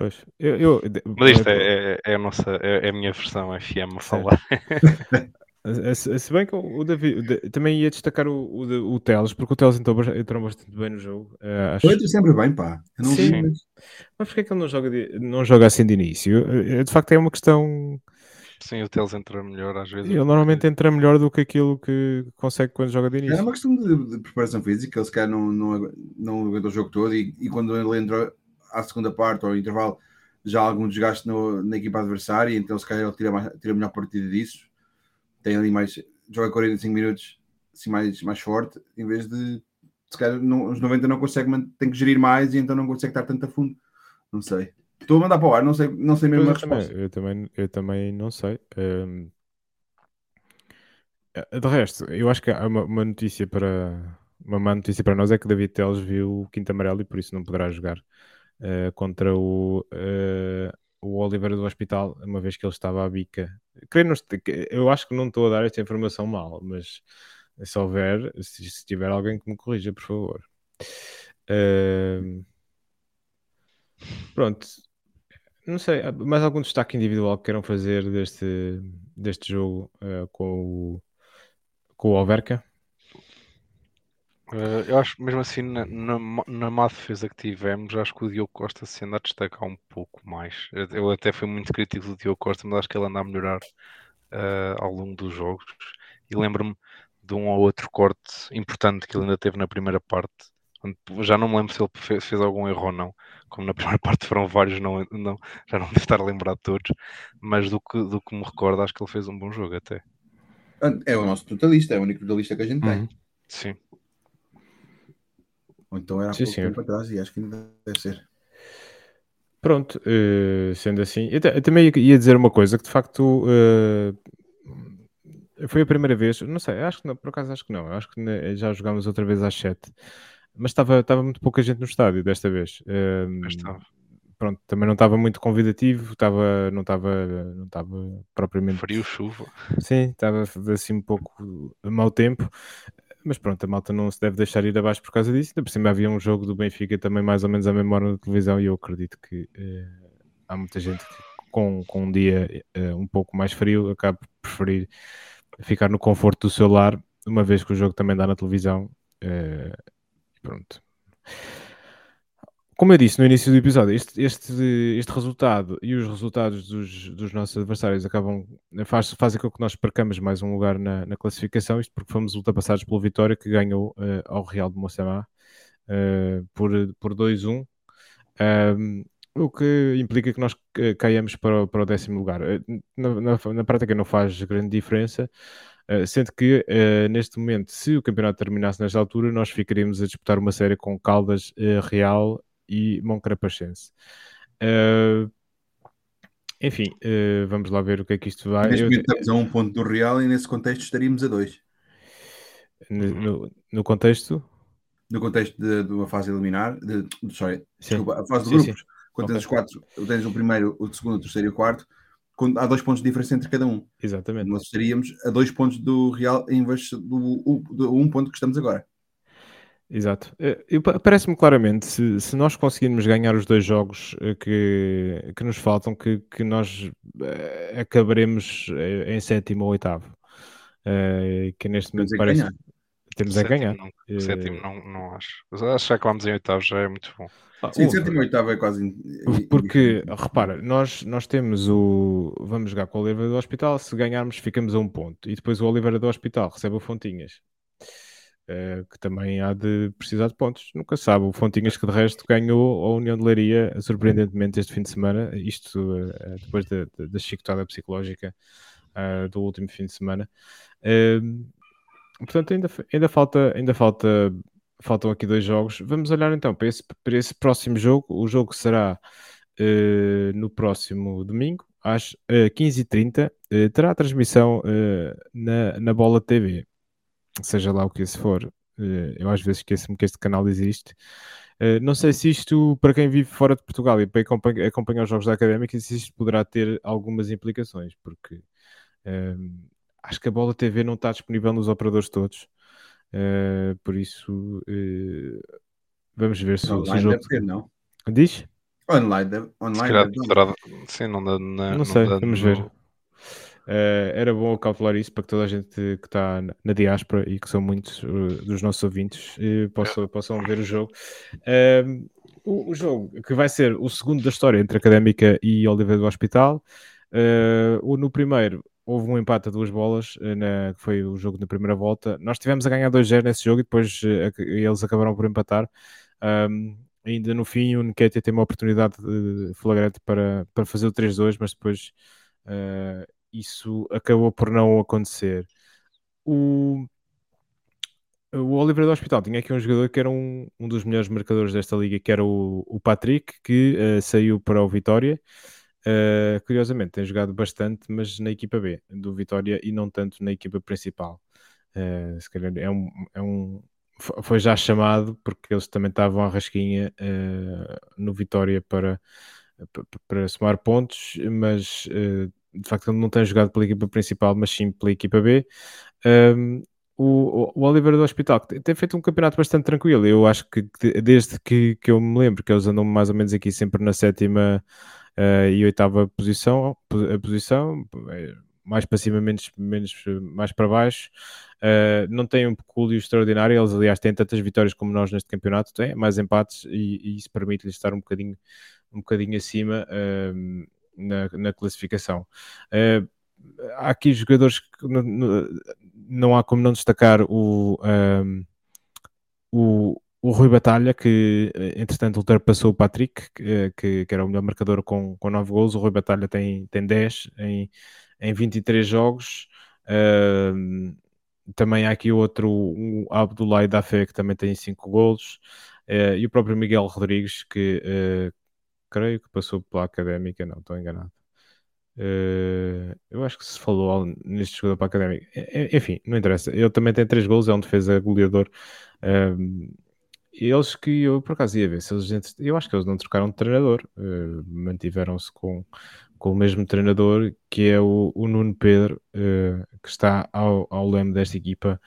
Pois. Eu, eu- Mas isto eh, é, é, é a nossa, é, é a minha versão FM a falar. Se, se bem que o David também ia destacar o, o, o Teles, porque o Teles entrou, entrou bastante bem no jogo. eh, acho. Eu entro sempre bem, pá. Eu não Sim. vi, mas Mas porquê é que ele não joga, de, não joga assim de início? De facto, é uma questão. Sim, o Teles entra melhor às vezes. Ele normalmente entra melhor do que aquilo que consegue quando joga de é início. uma questão de, de preparação física. Ele se calhar não, não, não aguentou o jogo todo e, e quando ele entrou à segunda parte ou ao intervalo, já algum desgaste no- na equipa adversária, então se calhar ele tira, mais, tira melhor partido disso. Tem ali mais, joga 45 minutos assim, mais, mais forte, em vez de se calhar não, os 90 não consegue, tem que gerir mais e então não consegue estar tanto a fundo. Não sei. Estou a mandar para o ar, não sei, não sei mesmo a eu, também, resposta. eu, também, eu também não sei. Eh, de resto, eu acho que há uma, uma notícia para uma má notícia para nós é que David Teles viu o quinto amarelo e por isso não poderá jogar eh, contra o, eh, o Oliveira do Hospital, uma vez que ele estava à bica. Eu acho que não estou a dar esta informação mal, mas se houver, se, se tiver alguém que me corrija, por favor. Ehm, pronto, não sei, mais algum destaque individual que queiram fazer deste, deste jogo eh, com, o, com o Alverca? Eh, eu acho mesmo assim, na, na, na má defesa que tivemos, acho que o Diogo Costa se anda a destacar um pouco mais. Eu, até fui muito crítico do Diogo Costa, mas acho que ele anda a melhorar eh, ao longo dos jogos. E lembro-me de um ou outro corte importante que ele ainda teve na primeira parte. Já não me lembro se ele fez, fez algum erro ou não. Como na primeira parte foram vários, não, não, já não devo estar a lembrar de todos. Mas do que, do que me recordo, acho que ele fez um bom jogo até. É o nosso totalista, é o único totalista que a gente tem. Uhum. Sim. Ou então era há Sim, pouco senhor. tempo atrás e acho que ainda deve ser. Pronto, eh, sendo assim, eu, ta- eu também ia- dizer uma coisa que de facto eh, foi a primeira vez, não sei, acho que não, por acaso acho que não, acho que já jogámos outra vez às 7, mas estava, estava muito pouca gente no estádio desta vez. Mas estava. pronto, também não estava muito convidativo, estava, não estava, não estava propriamente Frio, chuva. Sim, estava assim um pouco a mau tempo, mas pronto, a malta não se deve deixar ir abaixo por causa disso. Ainda por cima havia um jogo do Benfica também mais ou menos à mesma hora na televisão e eu acredito que eh, há muita gente que com, com um dia eh, um pouco mais frio acaba por preferir ficar no conforto do seu lar, uma vez que o jogo também dá na televisão. eh, pronto. Como eu disse no início do episódio, este, este, este resultado e os resultados dos, dos nossos adversários acabam faz, fazem com que nós percamos mais um lugar na, na classificação, isto porque fomos ultrapassados pelo Vitória que ganhou eh, ao Real de Moçamá eh, por, por 2-1, um, o que implica que nós eh, caiamos para, o- para o décimo lugar. Na, na, na prática não faz grande diferença, eh, sendo que eh, neste momento, se o campeonato terminasse nesta altura, nós ficaríamos a disputar uma série com Caldas, eh, Real e Moncarapachense. Eh, enfim, eh, vamos lá ver o que é que isto vai. Neste momento estamos a um ponto do Real e nesse contexto estaríamos a dois. no, no- no contexto, No contexto de, de uma fase eliminar, de, de- sorry, Sim. desculpa, a fase de Sim, grupos, quando tens Ok. os quatro, tens o primeiro, o segundo, o terceiro e o quarto, quando há dois pontos de diferença entre cada um. exatamente. Nós estaríamos a dois pontos do Real em vez do, do, do um ponto que estamos agora. Exato. Eh, Parece-me claramente, se, se nós conseguirmos ganhar os dois jogos eh, que, que nos faltam, que, que nós eh, acabaremos em sétimo ou oitavo. Que neste momento é que parece. ganhar. temos a ganhar. Não. Sétimo não, não acho. Acho que acabamos em oitavo, já é muito bom. Ah, Sim, sétimo e oitavo é quase. Porque, repara, nós, nós temos o. Vamos jogar com o Oliveira do Hospital. Se ganharmos, ficamos a um ponto. E depois o Oliveira do Hospital recebe o Fontinhas. Uh, que também há de precisar de pontos. Nunca sabe. O Fontinhas, que de resto ganhou a União de Leiria, surpreendentemente, este fim de semana. Isto uh, depois da, da chicotada psicológica uh, do último fim de semana. portanto, ainda, ainda, falta, ainda falta faltam aqui dois jogos. Vamos olhar então para esse, para esse próximo jogo. O jogo será no próximo domingo, às uh, eh, 15h30. Uh, eh, terá transmissão na, na Bola TV, seja lá o que isso for. eu às vezes esqueço-me que este canal existe. não sei se isto, para quem vive fora de Portugal e para acompanhar, os jogos da Académica, se isto poderá ter algumas implicações, porque acho que a Bola TV não está disponível nos operadores todos. Uh, por isso, uh, vamos ver se, online se o jogo. Não? Diz? Online, online deve poderá, sim, não dá, não, não sei, não vamos ver. Uh, era bom calcular isso para que toda a gente que está na diáspora e que são muitos dos nossos ouvintes possam, possam ver o jogo. O, o, jogo que vai ser o segundo da história entre Académica e Oliveira do Hospital. no primeiro, houve um empate a duas bolas, eh, na, que foi o jogo na primeira volta. Nós tivemos a ganhar 2-0 nesse jogo e depois uh, eles acabaram por empatar. Um, ainda no fim, o Nketiah tem uma oportunidade de flagrante para, para fazer o 3-2, mas depois uh, isso acabou por não acontecer. O, o Oliver do Hospital tinha aqui um jogador que era um, um dos melhores marcadores desta liga, que era o, o Patrick, que uh, saiu para o Vitória. Uh, curiosamente, tem jogado bastante, mas na equipa B do Vitória e não tanto na equipa principal. Uh, se calhar é um, é um, foi já chamado porque eles também estavam à rasquinha uh, no Vitória para, para somar pontos, mas de facto não tem jogado pela equipa principal, mas sim pela equipa B. Um, o, o Oliver do Hospital tem feito um campeonato bastante tranquilo. Eu acho que desde que, que eu me lembro que eles andam mais ou menos aqui sempre na sétima uh, e oitava posição, a posição é mais para cima, menos, menos mais para baixo. Uh, não tem um pecúlio extraordinário, eles aliás têm tantas vitórias como nós neste campeonato, têm mais empates e, e isso permite-lhes estar um bocadinho, um bocadinho acima uh, na, na, classificação. Uh, há aqui jogadores que não, não, há como não destacar o, um, o, o Rui Batalha, que eh, entretanto ultrapassou o Patrick, que, eh, que, que, era o melhor marcador com, com 9 gols. O Rui Batalha tem, tem 10 em, em 23 jogos. Uh, também há aqui outro, o Abdullah Dafé, que também tem 5 gols. Uh, e o próprio Miguel Rodrigues, que uh, creio que passou pela Académica, não estou enganado. Uh, eu acho que se falou neste jogador para a Académica. Enfim, não interessa. Ele também tem 3 gols, é um defesa goleador. Uh, eles que eu por acaso ia ver se eles eu acho que eles não trocaram de treinador, uh, mantiveram-se com, com o mesmo treinador que é o, o Nuno Pedro, que está ao, ao leme desta equipa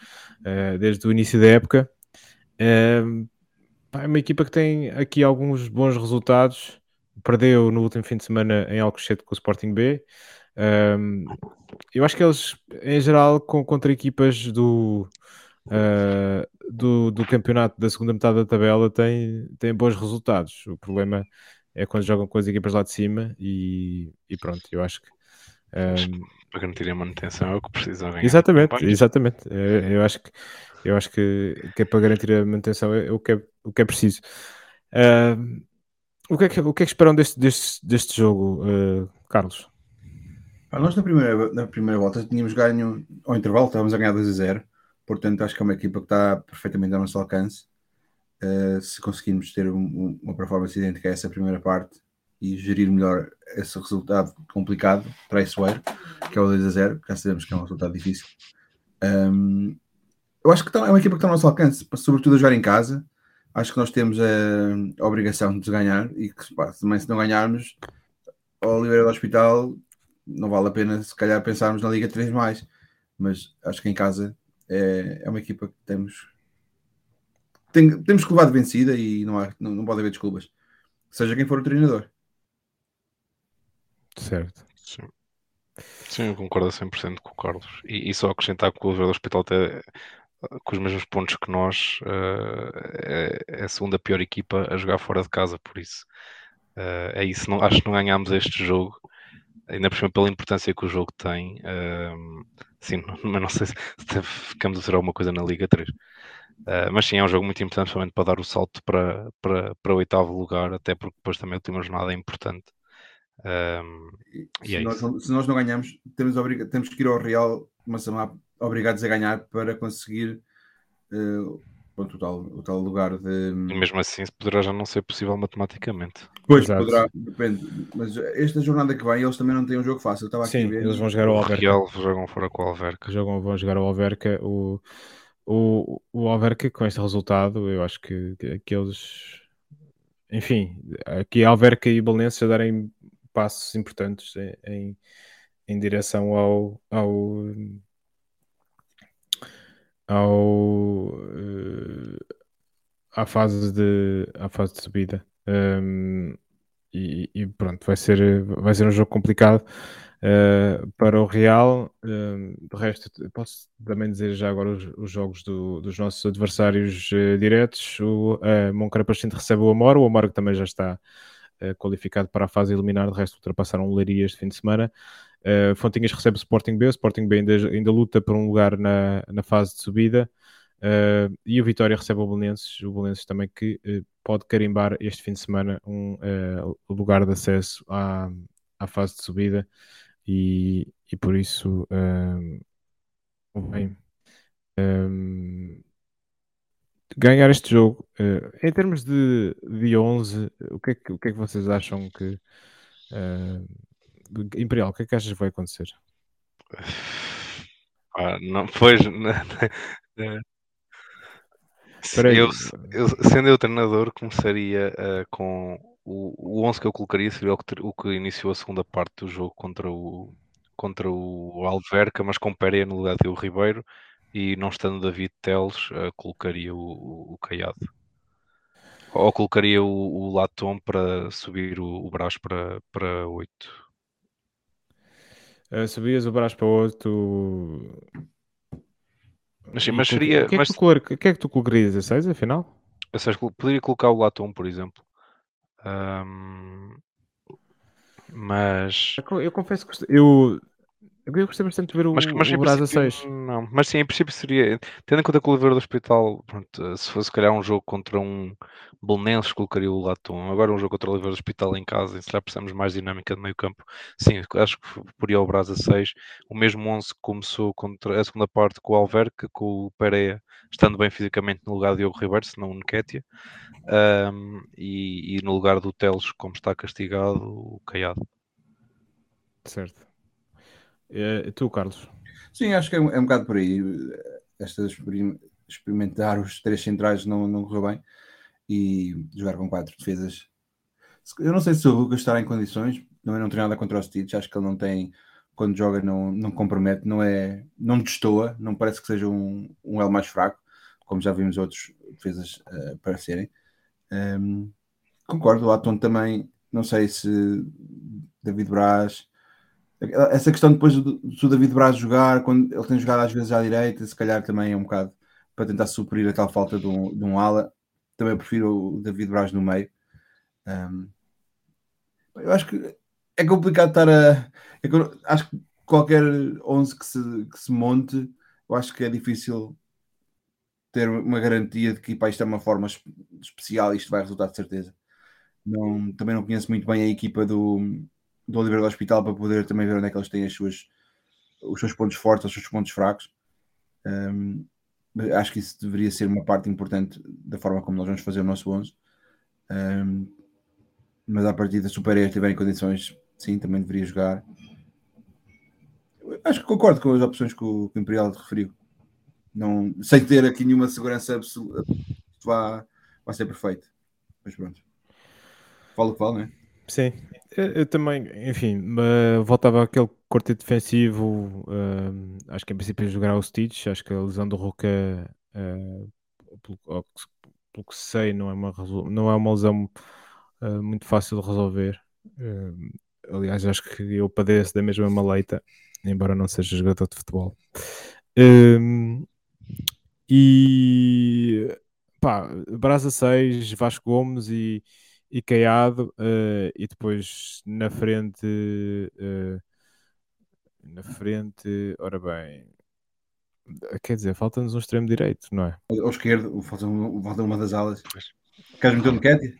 desde o início da época. é uma equipa que tem aqui alguns bons resultados. Perdeu no último fim de semana em Alcochete com o Sporting B. eu acho que eles, em geral, com, contra equipas do, uh, do, do campeonato da segunda metade da tabela tem, tem bons resultados. O problema é quando jogam com as equipas lá de cima e, e pronto, eu acho que. Um... Para garantir a manutenção é o que precisam ganhar. Exatamente, exatamente. Eu acho que eu acho que, que é para garantir a manutenção é, o, que é, o que é preciso. O, que é que, o que é que esperam deste, deste, deste jogo, uh, Carlos? nós na primeira, na primeira volta tínhamos ganho ao intervalo, estávamos a ganhar 2 a 0 Portanto, acho que é uma equipa que está perfeitamente ao nosso alcance. Uh, se conseguirmos ter um, uma performance idêntica a essa primeira parte e gerir melhor esse resultado complicado, traiçoeiro, que é o 2 a 0, já sabemos que é um resultado difícil. Um, eu acho que tá, é uma equipa que está ao nosso alcance, sobretudo a jogar em casa. Acho que nós temos a, a obrigação de ganhar e que pá, também se não ganharmos, ao Oliveira do Hospital não vale a pena se calhar pensarmos na Liga 3 mais, mas acho que em casa é, é uma equipa que temos tem, temos que levar de vencida e não, há, não, não pode haver desculpas, seja quem for o treinador. Certo. Sim. Sim, eu concordo 100% com o Carlos. E, e só acrescentar que o Oliveira do Hospital até com os mesmos pontos que nós, é, é, a segunda pior equipa a jogar fora de casa, por isso é isso. Não, acho que não ganhámos este jogo ainda por cima pela importância que o jogo tem, uh, sim, mas não sei se, ficamos a ser alguma coisa na Liga 3. Uh, ah, mas sim, é um jogo muito importante, somente para dar o salto para, para, para o oitavo lugar, até porque depois também a última jornada é importante. Um, se, é nós não, se, nós não, ganhamos, temos, temos que ir ao Real uma semana obrigados a ganhar para conseguir uh, Pronto, o, tal, o tal lugar de. E mesmo assim poderá já não ser possível matematicamente. Pois, Exato. poderá, depende. Mas esta jornada que vem, eles também não têm um jogo fácil. Eu estava Sim, aqui a ver. eles vão jogar ao Alverca. Real jogam fora com o Alverca. Jogam, vão jogar ao Alverca. O, o, o Alverca, com este resultado, eu acho que, que eles. Enfim, aqui Alverca e Belenenses darem passos importantes em, em, em direção ao, ao ao, uh, à, fase de, à fase de subida. Um, e, e, pronto, vai ser, vai ser um jogo complicado uh, para o Real. Uh, de resto, posso também dizer já agora os, os jogos do, dos nossos adversários uh, diretos. O uh, Moncarapachinho recebe o Amor, o Amor que também já está qualificado para a fase eliminar. De resto, ultrapassaram o Leiria este fim de semana. Uh, Fontinhas recebe o Sporting B, o Sporting B ainda, ainda luta por um lugar na, na fase de subida. Uh, e o Vitória recebe o Belenenses, o Belenenses também que uh, pode carimbar este fim de semana um lugar de acesso à, à fase de subida e, e por isso bem, um, ganhar este jogo em termos de, de 11 o que, é que, o que é que vocês acham que Imperial, o que é que achas que vai acontecer? Ah, não, pois. eu, eu, sendo eu treinador, começaria uh, com o, o 11 que eu colocaria seria o que, o que iniciou a segunda parte do jogo contra o, contra o Alverca, mas com Pereira no lugar de o Ribeiro e não estando David Teles, uh, colocaria o, o Caiado. Ou colocaria o, o Latom para subir o, o Brás para, para 8. Uh, subias o braço para o outro. Mas, sim, mas seria. O que, é mas... que, tu, que é que tu colocarias? A 6 afinal? Eu sei, poderia colocar o Latom, por exemplo. Um... Mas. Eu confesso que eu eu gostei bastante de ver o, mas, mas o Brasa 6. Não, mas sim, em princípio seria. Tendo em conta que o Oliveira do Hospital, pronto, se fosse calhar um jogo contra um Belenenses, colocaria o Latum. Agora um jogo contra o Oliveira do Hospital em casa, e se já precisamos mais dinâmica de meio campo, sim, acho que poria o Brasa 6. O mesmo 11 que começou contra a segunda parte com o Alverca, com o Pereira estando bem fisicamente no lugar de Diogo Ribeiro, se não o Nketiah. Um, e, e no lugar do Teles, como está castigado, o Caiado. Certo. É, tu, Carlos? Sim, acho que é um, é um bocado por aí. Esta experimentar os três centrais não, não correu bem e jogar com quatro defesas. Eu não sei se o Lucas estará em condições, também não tenho nada contra o Stitch, acho que ele não tem, quando joga, não, não compromete, não é, não destoa, não parece que seja um, um L mais fraco, como já vimos outros defesas uh, aparecerem. Um, concordo, o Atom também, não sei se David Braz essa questão depois do, do David Braz jogar, quando ele tem jogado às vezes à direita, se calhar também é um bocado para tentar suprir a tal falta de um, de um ala. Também prefiro o David Braz no meio. Um, eu acho que é complicado estar a. É acho que qualquer 11 que se, que se monte, eu acho que é difícil ter uma garantia de que pá, isto é uma forma especial e isto vai resultar de certeza. Não, também não conheço muito bem a equipa do, do Oliveira do Hospital para poder também ver onde é que eles têm as suas, os seus pontos fortes, os seus pontos fracos. Um, acho que isso deveria ser uma parte importante da forma como nós vamos fazer o nosso 11. Um, mas a partir da Super se tiverem condições, sim, também deveria jogar. Acho que concordo com as opções que o, que o Imperial referiu. Não, sem ter aqui nenhuma segurança absoluta, vai, vai ser perfeito. Mas pronto. Fala o que vale, não é? Sim, eu, eu também, enfim, voltava àquele quarteto defensivo. Uh, acho que em princípio jogará o Stitch. Acho que a lesão do Ruka, uh, pelo, pelo, que sei, não é uma, não é uma lesão uh, muito fácil de resolver. aliás, acho que eu padeço da mesma maleita, embora não seja jogador de futebol. E pá, Brasa 6, Vasco Gomes e, e Caiado, uh, e depois na frente, uh, na frente, ora bem, quer dizer, falta-nos um extremo direito, não é? Ao esquerdo, falta, falta uma das alas. Queres meter o Nketi?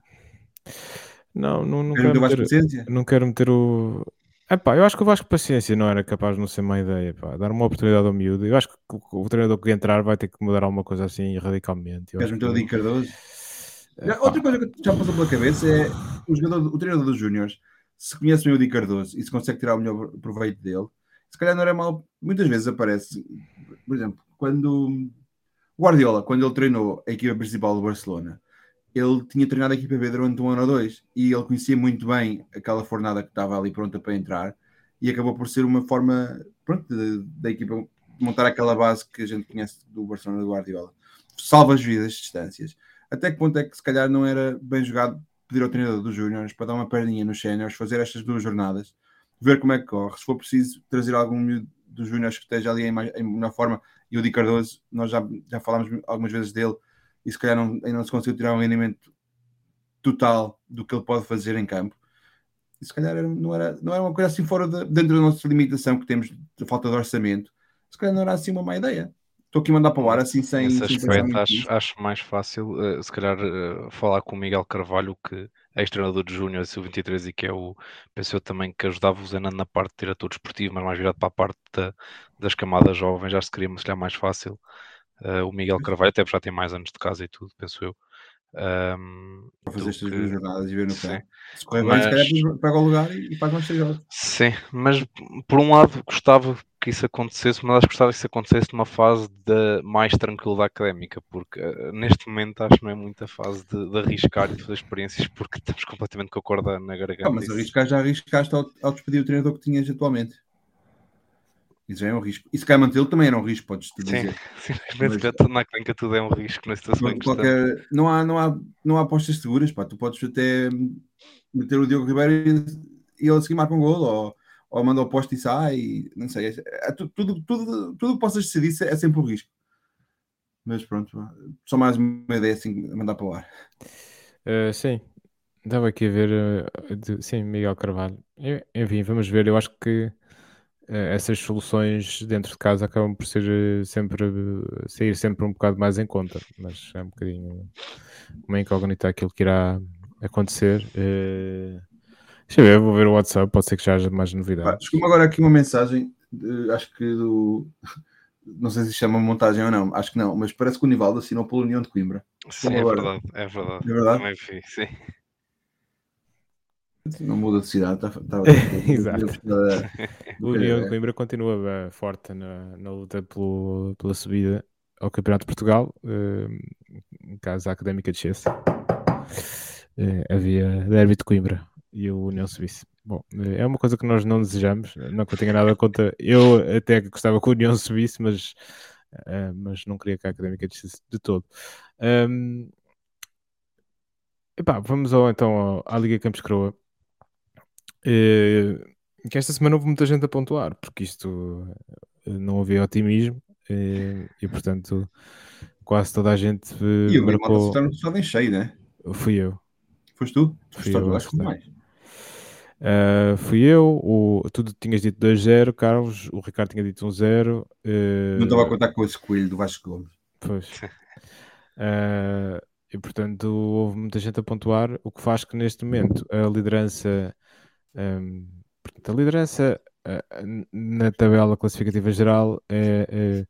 Não, não, não, quero meter não quero meter o. Epá, eu acho que o Vasco Paciência não era capaz de não ser má ideia, pá. dar uma oportunidade ao miúdo. Eu acho que o, o treinador que entrar vai ter que mudar alguma coisa assim radicalmente. Queres meter o que- Di Cardoso? Já, pá, outra coisa que já passou pela cabeça é o, jogador, o treinador dos Júniors, se conhece bem o Di Cardoso e se consegue tirar o melhor proveito dele, se calhar não era mal. Muitas vezes aparece, por exemplo, quando Guardiola, quando ele treinou a equipa principal do Barcelona, ele tinha treinado a equipa B durante um ano ou dois e ele conhecia muito bem aquela fornada que estava ali pronta para entrar e acabou por ser uma forma da equipa montar aquela base que a gente conhece do Barcelona do Guardiola. Salva as vidas, distâncias. Até que ponto é que se calhar não era bem jogado pedir ao treinador dos Júniors para dar uma perninha nos séniores, fazer estas duas jornadas, ver como é que corre, se for preciso trazer algum dos Júniors que esteja ali em, mais, em melhor forma, e o Di Cardoso, nós já, já falámos algumas vezes dele, e se calhar não, ainda não se conseguiu tirar um rendimento total do que ele pode fazer em campo. E se calhar não era, não era uma coisa assim fora da, dentro da nossa limitação que temos de falta de orçamento, se calhar não era assim uma má ideia. Estou aqui a mandar para o ar assim sem. Pensar aspecto, acho, acho mais fácil, eh, se calhar, eh, falar com o Miguel Carvalho, que é ex-treinador de Júnior e 23 e que é o, pensou também que ajudava o Zenan na parte de diretor desportivo, mas mais virado para a parte da- das camadas jovens, acho que seria se calhar mais fácil. Eh, o Miguel Carvalho, até já tem mais anos de casa e tudo, penso eu. Ahm, para fazer estas duas jornadas e ver no campo. Se correr bem, se calhar Mas- pega o lugar e, e faz mais três jogos. Sim, mas por um lado gostava que isso acontecesse, mas acho que gostava que isso acontecesse numa fase de mais tranquilidade académica, porque eh, neste momento acho que não é muita fase de, de arriscar e de fazer experiências, porque estamos completamente com a corda na garganta. Ah, mas Isso- arriscar já arriscaste ao, ao despedir o treinador que tinhas atualmente. Isso já é um risco. E se calhar mantê-lo também era um risco, podes-te Sim, dizer. simplesmente Mas- na clínica tudo é um risco na situação Não, qualquer, não, há, não, há, não há apostas seguras, pá. Tu podes até meter o Diogo Ribeiro e, e ele seguir marca um gol, ou, ou manda o poste e sai, não sei. É, é tu- tudo, tudo, tudo que possas decidir é sempre um risco. Mas pronto, só mais uma ideia assim, mandar para o ar. Eh, sim, estava aqui a ver. eh, de- sim, Miguel Carvalho. Eh, Enfim, vamos ver. Eu acho que eh, essas soluções dentro de casa acabam por ser sempre sair sempre um bocado mais em conta, mas é um bocadinho uma incógnita aquilo que irá acontecer. Eh, deixa eu ver, vou ver o WhatsApp, pode ser que já haja mais novidades. Chegou-me agora aqui uma mensagem, de- acho que do. Não sei se chama montagem ou não, acho que não, mas parece que o Nivaldo assinou pela União de Coimbra. Sim, é verdade, é verdade. É verdade? Também vi, sim. Não muda de cidade, tá, tá, Exato. O União de Coimbra continua eh, forte na, na luta pelo- pela subida ao Campeonato de Portugal, em caso a Académica de Chesse. Eh, havia Derby de Coimbra e o União subisse. Bom, eh, é uma coisa que nós não desejamos, não que eu tenha nada contra. Eu até gostava que o União subisse, mas, eh, mas não queria que a Académica de Chesse de todo. Ahm, epá, vamos ao, então à Liga Campos Croa. Eh, que esta semana houve muita gente a pontuar, porque isto eh, não havia otimismo eh, e, portanto, quase toda a gente eh, E o marcou. está no cheio, né? Fui eu. Foste tu? Fui Foste tu, eu, acho que mais. Uh, fui eu, o, tu tinhas dito 2-0, Carlos, o Ricardo tinha dito 1-0. eh, Não estava a contar com esse coelho do Vasco Gomes. Pois. Uh, e portanto houve muita gente a pontuar, o que faz que neste momento a liderança, um, portanto, a liderança uh, na tabela classificativa geral é, é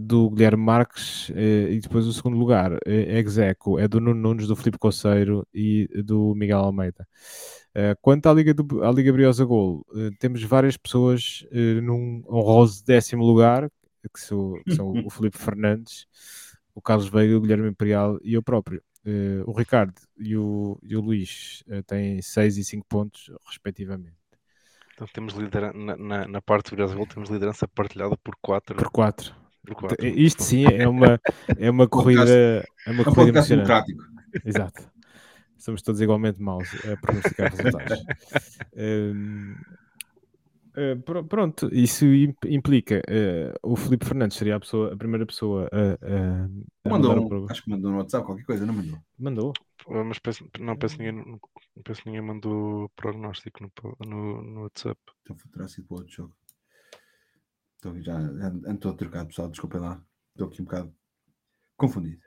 do Guilherme Marques eh, e depois o segundo lugar é ex aequo, é do Nuno Nunes, do Filipe Conceiro e do Miguel Almeida. Uh, quanto à Liga, do, à Liga Briosa Gol, temos várias pessoas num honroso décimo lugar, que, sou- que são o Filipe Fernandes, o Carlos Veiga, o Guilherme Imperial e eu próprio. Eh, o Ricardo e o, e o Luís eh, têm 6 e 5 pontos, respectivamente. Então temos liderança, na, na, na parte do Brasil temos liderança partilhada por 4. Por 4. Por quatro. Isto sim é uma, é uma corrida, é uma É um corrida emocionante. democrático. Exato. Somos todos igualmente maus a pronosticar resultados. Hum, Uh, pronto, isso implica uh, o Felipe Fernandes seria a, pessoa, a primeira pessoa a, a mandou um, acho que mandou no WhatsApp qualquer coisa, não mandou? Mandou. Mas penso, não penso ninguém, não penso ninguém mandou prognóstico no, no, no WhatsApp. Então terá sido para outro jogo. Então, já, já estou a trocar, pessoal, desculpem lá. Estou aqui um bocado confundido.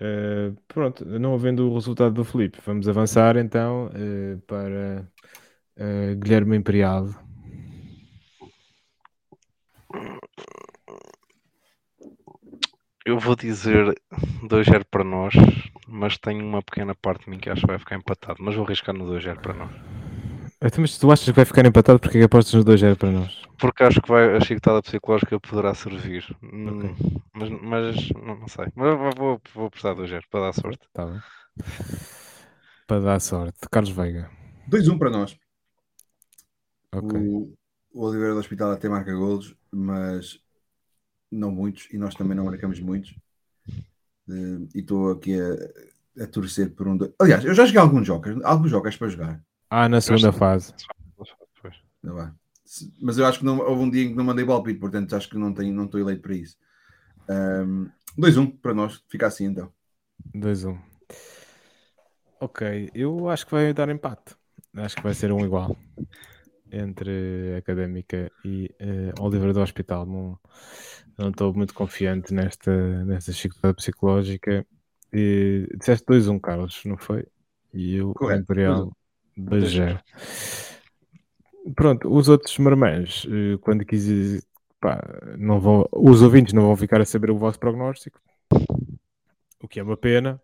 Uh, pronto, não havendo o resultado do Felipe, vamos avançar então uh, para uh, Guilherme Imperial. Eu vou dizer 2-0 para nós, mas tenho uma pequena parte de mim que acho que vai ficar empatado, mas vou arriscar no 2-0 para nós. Então, mas tu achas que vai ficar empatado porque é que apostas no 2-0 para nós? Porque acho que vai, a chicotada psicológica poderá servir. Hum, okay. Mas, mas não, não, sei. Mas vou, vou apostar 2-0 para dar sorte. Tá bem. Para dar sorte. Carlos Veiga. 2-1 para nós. Okay. O, o Oliveira do Hospital até marca golos, mas não muitos, e nós também não marcamos muitos. Uh, e estou aqui a, a torcer por um. Aliás, eu já joguei alguns jogos, alguns jogos para jogar. Ah, na segunda fase. Não Mas eu acho que não, houve um dia em que não mandei palpite, portanto acho que não, tenho, não estou eleito para isso. 2-1 um, para nós, fica assim então. 2-1. Um. Ok, eu acho que vai dar empate. Acho que vai ser um igual entre Académica e uh, Oliver do Hospital. Não, não estou muito confiante nesta, nesta chicotada psicológica. E, disseste 2-1, um, Carlos, não foi? E eu, Correto, Imperial, 2-0. Pronto, os outros marmães, eh, quando quiser, pá, não vão, os ouvintes não vão ficar a saber o vosso prognóstico, o que é uma pena,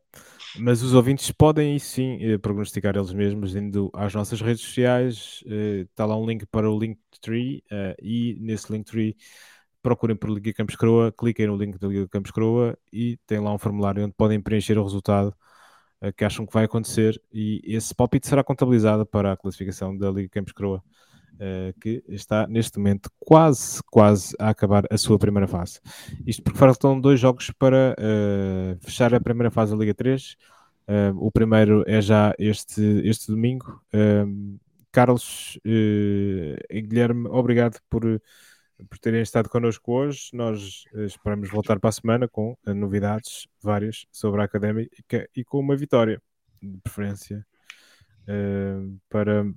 mas os ouvintes podem sim eh, prognosticar eles mesmos indo às nossas redes sociais. Está lá um link para o Linktree e nesse Linktree procurem por Liga Campos Croa, cliquem no link da Liga Campos Croa e tem lá um formulário onde podem preencher o resultado que acham que vai acontecer e esse palpite será contabilizado para a classificação da Liga Campos Croa, uh, que está neste momento quase, quase a acabar a sua primeira fase. Isto porque faltam dois jogos para uh, fechar a primeira fase da Liga 3. o primeiro é já este, este domingo. Carlos e Guilherme, obrigado por por terem estado connosco hoje. Nós eh, esperamos voltar para a semana com eh, novidades várias sobre a académica e com uma vitória, de preferência, uh, para uh,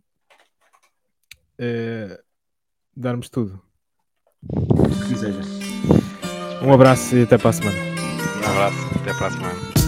darmos tudo. Que seja. Um abraço e até para a semana. Um abraço, até para a semana.